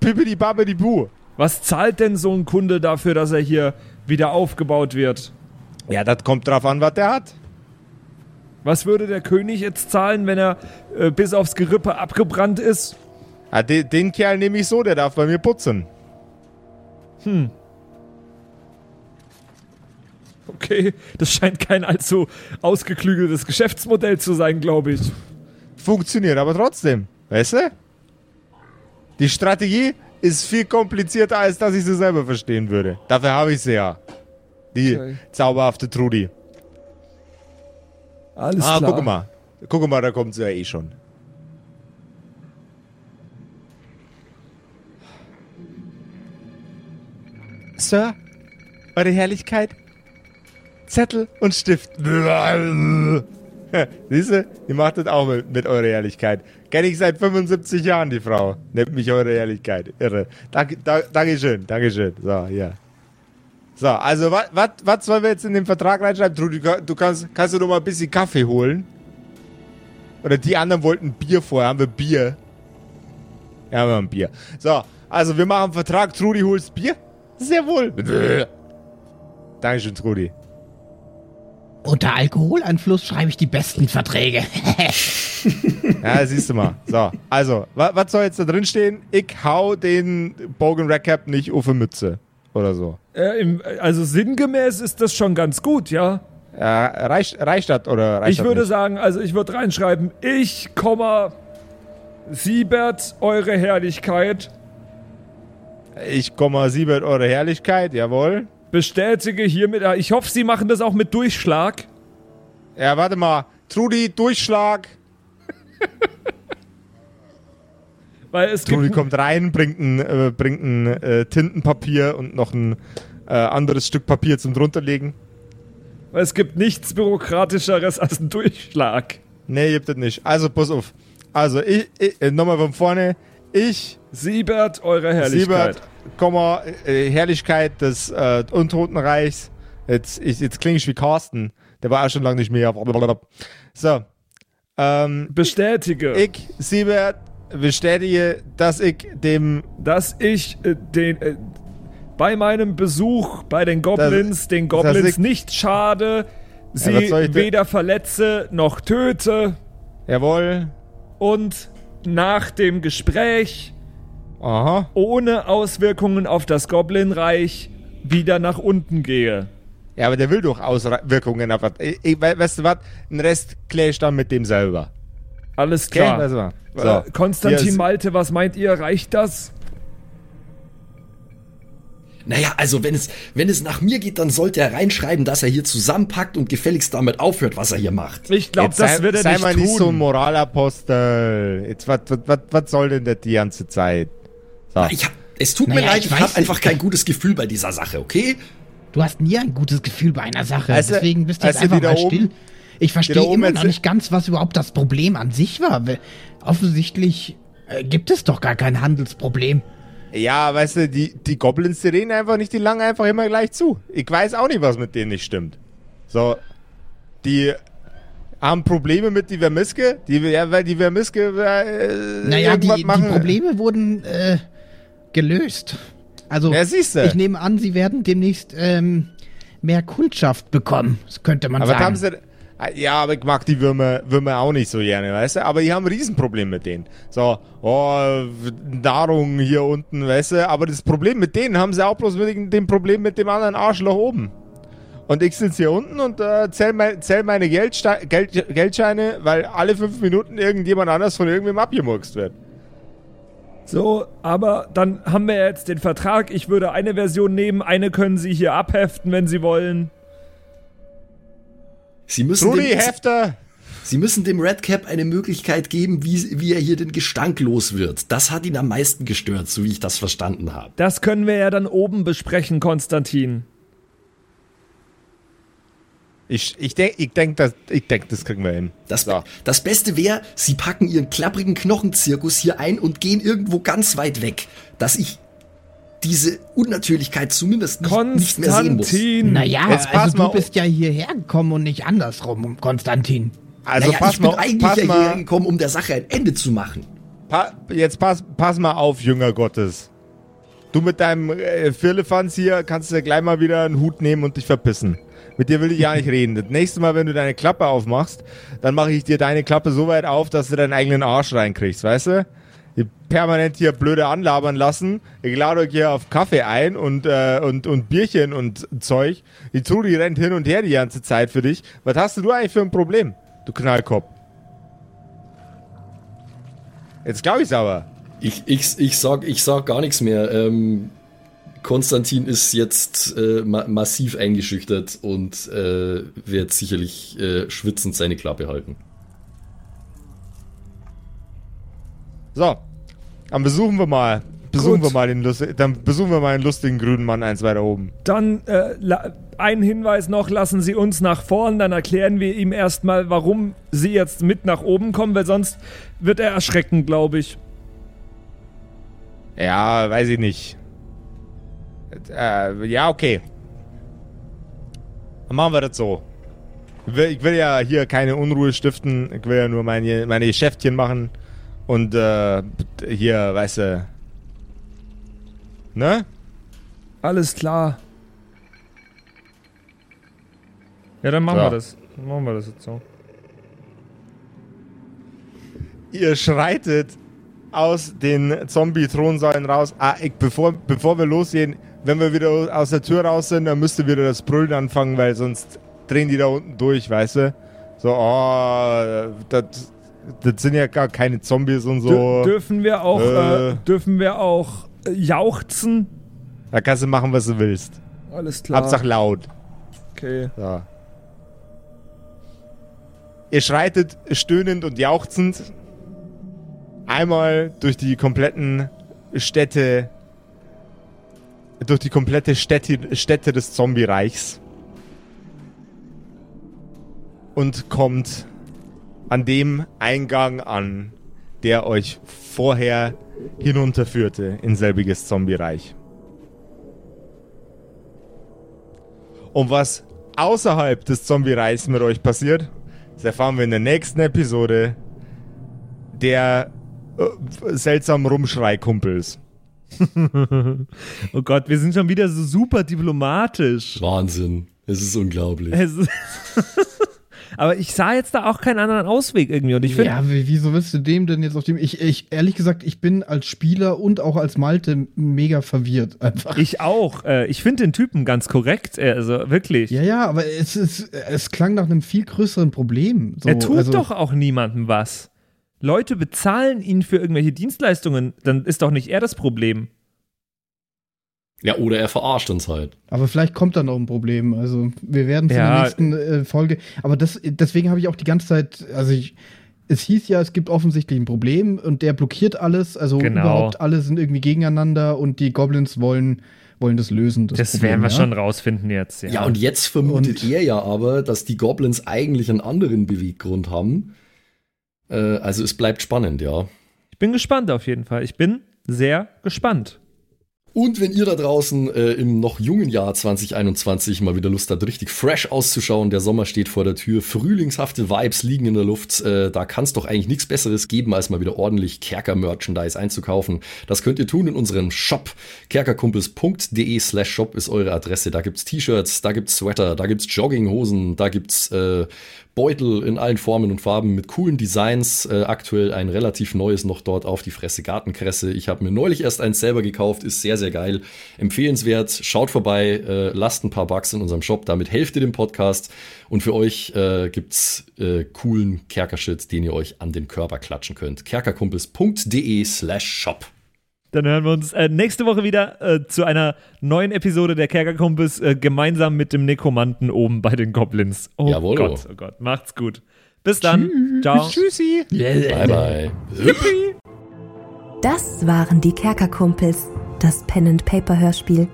Pippidi Babbidi Bu. Was zahlt denn so ein Kunde dafür, dass er hier wieder aufgebaut wird? Ja, das kommt drauf an, was der hat. Was würde der König jetzt zahlen, wenn er äh, bis aufs Gerippe abgebrannt ist? Ja, den, den Kerl nehme ich so, der darf bei mir putzen. Okay, das scheint kein allzu ausgeklügeltes Geschäftsmodell zu sein, glaube ich. Funktioniert aber trotzdem. Weißt du? Die Strategie ist viel komplizierter, als dass ich sie selber verstehen würde. Dafür habe ich sie ja. Die Okay. zauberhafte Trudi. Alles Ah, klar. guck mal. Guck mal, da kommt sie ja eh schon. Sir, Eure Herrlichkeit, Zettel und Stift. Siehst du, die macht das auch mit, mit Eure Herrlichkeit. Kenne ich seit 75 Jahren, die Frau. Nennt mich Eure Herrlichkeit. Irre. Danke, da, Dankeschön, Dankeschön. So, hier. So, also was sollen wir jetzt in den Vertrag reinschreiben? Trudi, du, du kannst, kannst du noch mal ein bisschen Kaffee holen? Oder die anderen wollten Bier vorher. Haben wir Bier? Ja, wir haben Bier. So, also wir machen einen Vertrag. Trudi, holst Bier? Sehr wohl. Dankeschön, Trudi. Unter Alkoholeinfluss schreibe ich die besten Verträge. Ja, siehst du mal. So, also, wa, was soll jetzt da drin stehen? Ich hau den Bogan Recap nicht auf die Mütze. Oder so. Äh, im, also sinngemäß ist das schon ganz gut, ja. Ja, reicht, reicht das oder reicht Ich das würde nicht? sagen, also ich würde reinschreiben, ich, Komma, Siebert, eure Herrlichkeit, Ich komme Siebert, eure Herrlichkeit, jawohl. Bestätige hiermit, äh, ich hoffe, Sie machen das auch mit Durchschlag. Ja, warte mal. Trudi, Durchschlag. Weil es Trudi kommt rein, bringt ein, äh, bringt ein äh, Tintenpapier und noch ein äh, anderes Stück Papier zum drunterlegen. weil es gibt nichts Bürokratischeres als ein Durchschlag. Nee, gibt es nicht. Also, pass auf. Also, ich, ich äh, nochmal von vorne. Ich, Siebert, eure Herrlichkeit. Siebert, Komma, äh, Herrlichkeit des äh, Untotenreichs. Jetzt, ich, jetzt klinge ich wie Carsten. Der war auch schon lange nicht mehr. So. Ähm, Bestätige, ich, Siebert, bestätige, dass ich dem dass ich äh, den äh, bei meinem Besuch bei den Goblins den dass Goblins ich- nicht schade, sie denn- weder verletze noch töte Jawohl. und nach dem Gespräch Aha. ohne Auswirkungen auf das Goblinreich wieder nach unten gehe. Ja, aber der will doch Auswirkungen auf was. Weißt du was? Den Rest klär ich dann mit dem selber. Alles Okay? klar. Du was? Äh, Konstantin Malte, was meint ihr? Reicht das? Naja, also wenn es, wenn es nach mir geht, dann sollte er reinschreiben, dass er hier zusammenpackt und gefälligst damit aufhört, was er hier macht. Ich glaube, das sei, wird er sei nicht mal tun. nicht so ein Moralapostel. Jetzt, was, was, was, was soll denn das die ganze Zeit? So. Ich hab, es tut mir Naja, leid, ich ich, habe einfach kein gutes Gefühl bei dieser Sache, okay? Du hast nie ein gutes Gefühl bei einer Sache. Du- Deswegen bist du jetzt einfach mal oben- still. Ich da verstehe oben immer noch nicht ganz, was überhaupt das Problem an sich war. Offensichtlich äh, gibt es doch gar kein Handelsproblem. Ja, weißt du, die, die Goblins, die reden einfach nicht, die langen einfach immer gleich zu. Ich weiß auch nicht, was mit denen nicht stimmt. So, die haben Probleme mit die Vermiske, die, ja, weil die Vermiske äh, Naja, die, die machen. Probleme wurden äh, gelöst. Also, Ja, ich nehme an, sie werden demnächst ähm, mehr Kundschaft bekommen, das könnte man Aber sagen. Sie, Ja, aber ich mag die Würmer, Würmer auch nicht so gerne, weißt du? Aber die haben ein Riesenproblem mit denen. So, oh, Nahrung hier unten, weißt du? Aber das Problem mit denen haben sie auch bloß mit dem Problem mit dem anderen Arschloch oben. Und ich sitze hier unten und äh, zähl, mein, zähl meine Geldste Geld Geldscheine, weil alle fünf Minuten irgendjemand anders von irgendwem abgemurkst wird. So, aber dann haben wir jetzt den Vertrag. Ich würde eine Version nehmen, eine können Sie hier abheften, wenn Sie wollen. Sie müssen Trudi, dem, Hefter! Sie müssen dem Redcap eine Möglichkeit geben, wie, wie er hier den Gestank los wird. Das hat ihn am meisten gestört, so wie ich das verstanden habe. Das können wir ja dann oben besprechen, Konstantin. Ich, ich denke, ich denk, das, ich denk, das kriegen wir hin. Das, So. das Beste wäre, Sie packen Ihren klapprigen Knochenzirkus hier ein und gehen irgendwo ganz weit weg, dass ich diese Unnatürlichkeit zumindest nicht, nicht mehr sehen muss. Konstantin! Naja, Jetzt pass also mal du bist ja hierher gekommen und nicht andersrum, Konstantin. Also naja, pass ich bin mal, eigentlich pass ja mal, hierher gekommen, um der Sache ein Ende zu machen. Pa jetzt pass, pass mal auf, Jünger Gottes. Du mit deinem äh, Firlefanz hier kannst du gleich mal wieder einen Hut nehmen und dich verpissen. Mit dir will ich ja nicht reden. Das nächste Mal, wenn du deine Klappe aufmachst, dann mache ich dir deine Klappe so weit auf, dass du deinen eigenen Arsch reinkriegst, weißt du? Die permanent hier blöde anlabern lassen. Ich lade euch hier auf Kaffee ein und, äh, und, und Bierchen und Zeug. Die Trudi rennt hin und her die ganze Zeit für dich. Was hast du eigentlich für ein Problem, du Knallkopf? Jetzt glaube ich's aber. Ich, ich, ich, sag, ich sag gar nichts mehr. Ähm, Konstantin ist jetzt äh, ma massiv eingeschüchtert und äh, wird sicherlich äh, schwitzend seine Klappe halten. So, dann besuchen wir mal. Besuchen Gut. wir mal den Lust dann besuchen wir mal den lustigen grünen Mann eins weiter oben. Dann äh, ein Hinweis noch, lassen Sie uns nach vorn, dann erklären wir ihm erstmal, warum Sie jetzt mit nach oben kommen, weil sonst wird er erschrecken, glaube ich. Ja, weiß ich nicht. Äh, ja, okay. Dann machen wir das so. Ich will, ich will ja hier keine Unruhe stiften. Ich will ja nur meine, meine Geschäftchen machen. Und äh, hier, weißt du. Ne? Alles klar. Ja, dann machen Ja. wir das. Dann machen wir das jetzt so. Ihr schreitet aus den Zombie-Thronsäulen raus. Ah, ich, bevor, bevor wir losgehen, wenn wir wieder aus der Tür raus sind, dann müsst ihr wieder das Brüllen anfangen, weil sonst drehen die da unten durch, weißt du? So, oh, das, das sind ja gar keine Zombies und so. Dür dürfen wir auch, äh. Äh. dürfen wir auch äh, jauchzen? Da kannst du machen, was du willst. Alles klar. Hauptsache laut. Okay. So. Ihr schreitet stöhnend und jauchzend einmal durch die kompletten Städte, durch die komplette Städte, Städte des Zombie-Reichs und kommt an dem Eingang an, der euch vorher hinunterführte in selbiges Zombie-Reich. Und was außerhalb des Zombie-Reichs mit euch passiert, das erfahren wir in der nächsten Episode der äh, seltsamen Rumschrei-Kumpels. Oh Gott, wir sind schon wieder so super diplomatisch. Wahnsinn. Es ist unglaublich. Es ist- Aber ich sah jetzt da auch keinen anderen Ausweg irgendwie. Und ich finde, Ja, wie- wieso willst du dem denn jetzt auf dem. Ich, ich, ehrlich gesagt, ich bin als Spieler und auch als Malte mega verwirrt einfach. ich auch. Äh, ich finde den Typen ganz korrekt. äh, Also wirklich. ja, ja, aber es, ist, es klang nach einem viel größeren Problem. So, er tut also, doch auch niemandem was. Leute bezahlen ihn für irgendwelche Dienstleistungen. Dann ist doch nicht er das Problem. Ja, oder er verarscht uns halt. Aber vielleicht kommt da noch ein Problem. Also, wir werden es in Ja. der nächsten äh, Folge. Aber das, deswegen habe ich auch die ganze Zeit. Also, ich. Es hieß ja, es gibt offensichtlich ein Problem und der blockiert alles. Also Genau. überhaupt alle sind irgendwie gegeneinander und die Goblins wollen, wollen das lösen. Das, Problem, werden wir ja? schon rausfinden jetzt. Ja, Ja, und jetzt vermutet Und- er ja aber, dass die Goblins eigentlich einen anderen Beweggrund haben. Äh, also es bleibt spannend, ja. ich bin gespannt auf jeden Fall. Ich bin sehr gespannt. Und wenn ihr da draußen äh, im noch jungen Jahr 2021 mal wieder Lust habt, richtig fresh auszuschauen, der Sommer steht vor der Tür, frühlingshafte Vibes liegen in der Luft, äh, da kann es doch eigentlich nichts Besseres geben, als mal wieder ordentlich Kerker-Merchandise einzukaufen. Das könnt ihr tun in unserem Shop. kerkerkumpels.de slash shop ist eure Adresse. Da gibt's T-Shirts, da gibt's Sweater, da gibt's Jogginghosen, da gibt's äh, Beutel in allen Formen und Farben mit coolen Designs. Äh, aktuell ein relativ neues noch dort auf die Fresse Gartenkresse. Ich habe mir neulich erst eins selber gekauft, ist sehr, sehr geil. Empfehlenswert. Schaut vorbei, äh, lasst ein paar Bucks in unserem Shop. Damit helft ihr dem Podcast. Und für euch äh, gibt's äh, coolen Kerkershit, den ihr euch an den Körper klatschen könnt. kerkerkumpels.de slash shop. Dann hören wir uns äh, nächste Woche wieder äh, zu einer neuen Episode der Kerkerkumpels äh, gemeinsam mit dem Nekromanten oben bei den Goblins. Oh Jawohl. Gott, oh Gott. Macht's gut. Bis dann. Ciao. Tschüssi. Bye, bye. Das waren die Kerkerkumpels, das Pen and Paper Hörspiel.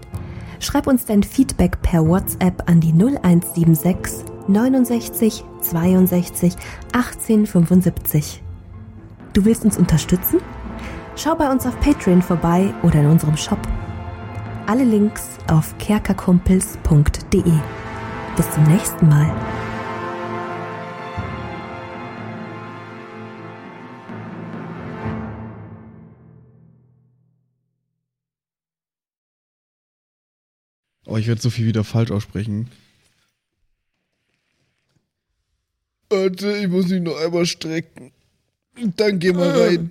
Schreib uns dein Feedback per WhatsApp an die 0176 69 62 18 75. Du willst uns unterstützen? Schau bei uns auf Patreon vorbei oder in unserem Shop. Alle Links auf kerkerkumpels.de. Bis zum nächsten Mal. Oh, ich werde so viel wieder falsch aussprechen. Warte, ich muss mich noch einmal strecken. Dann gehen wir rein.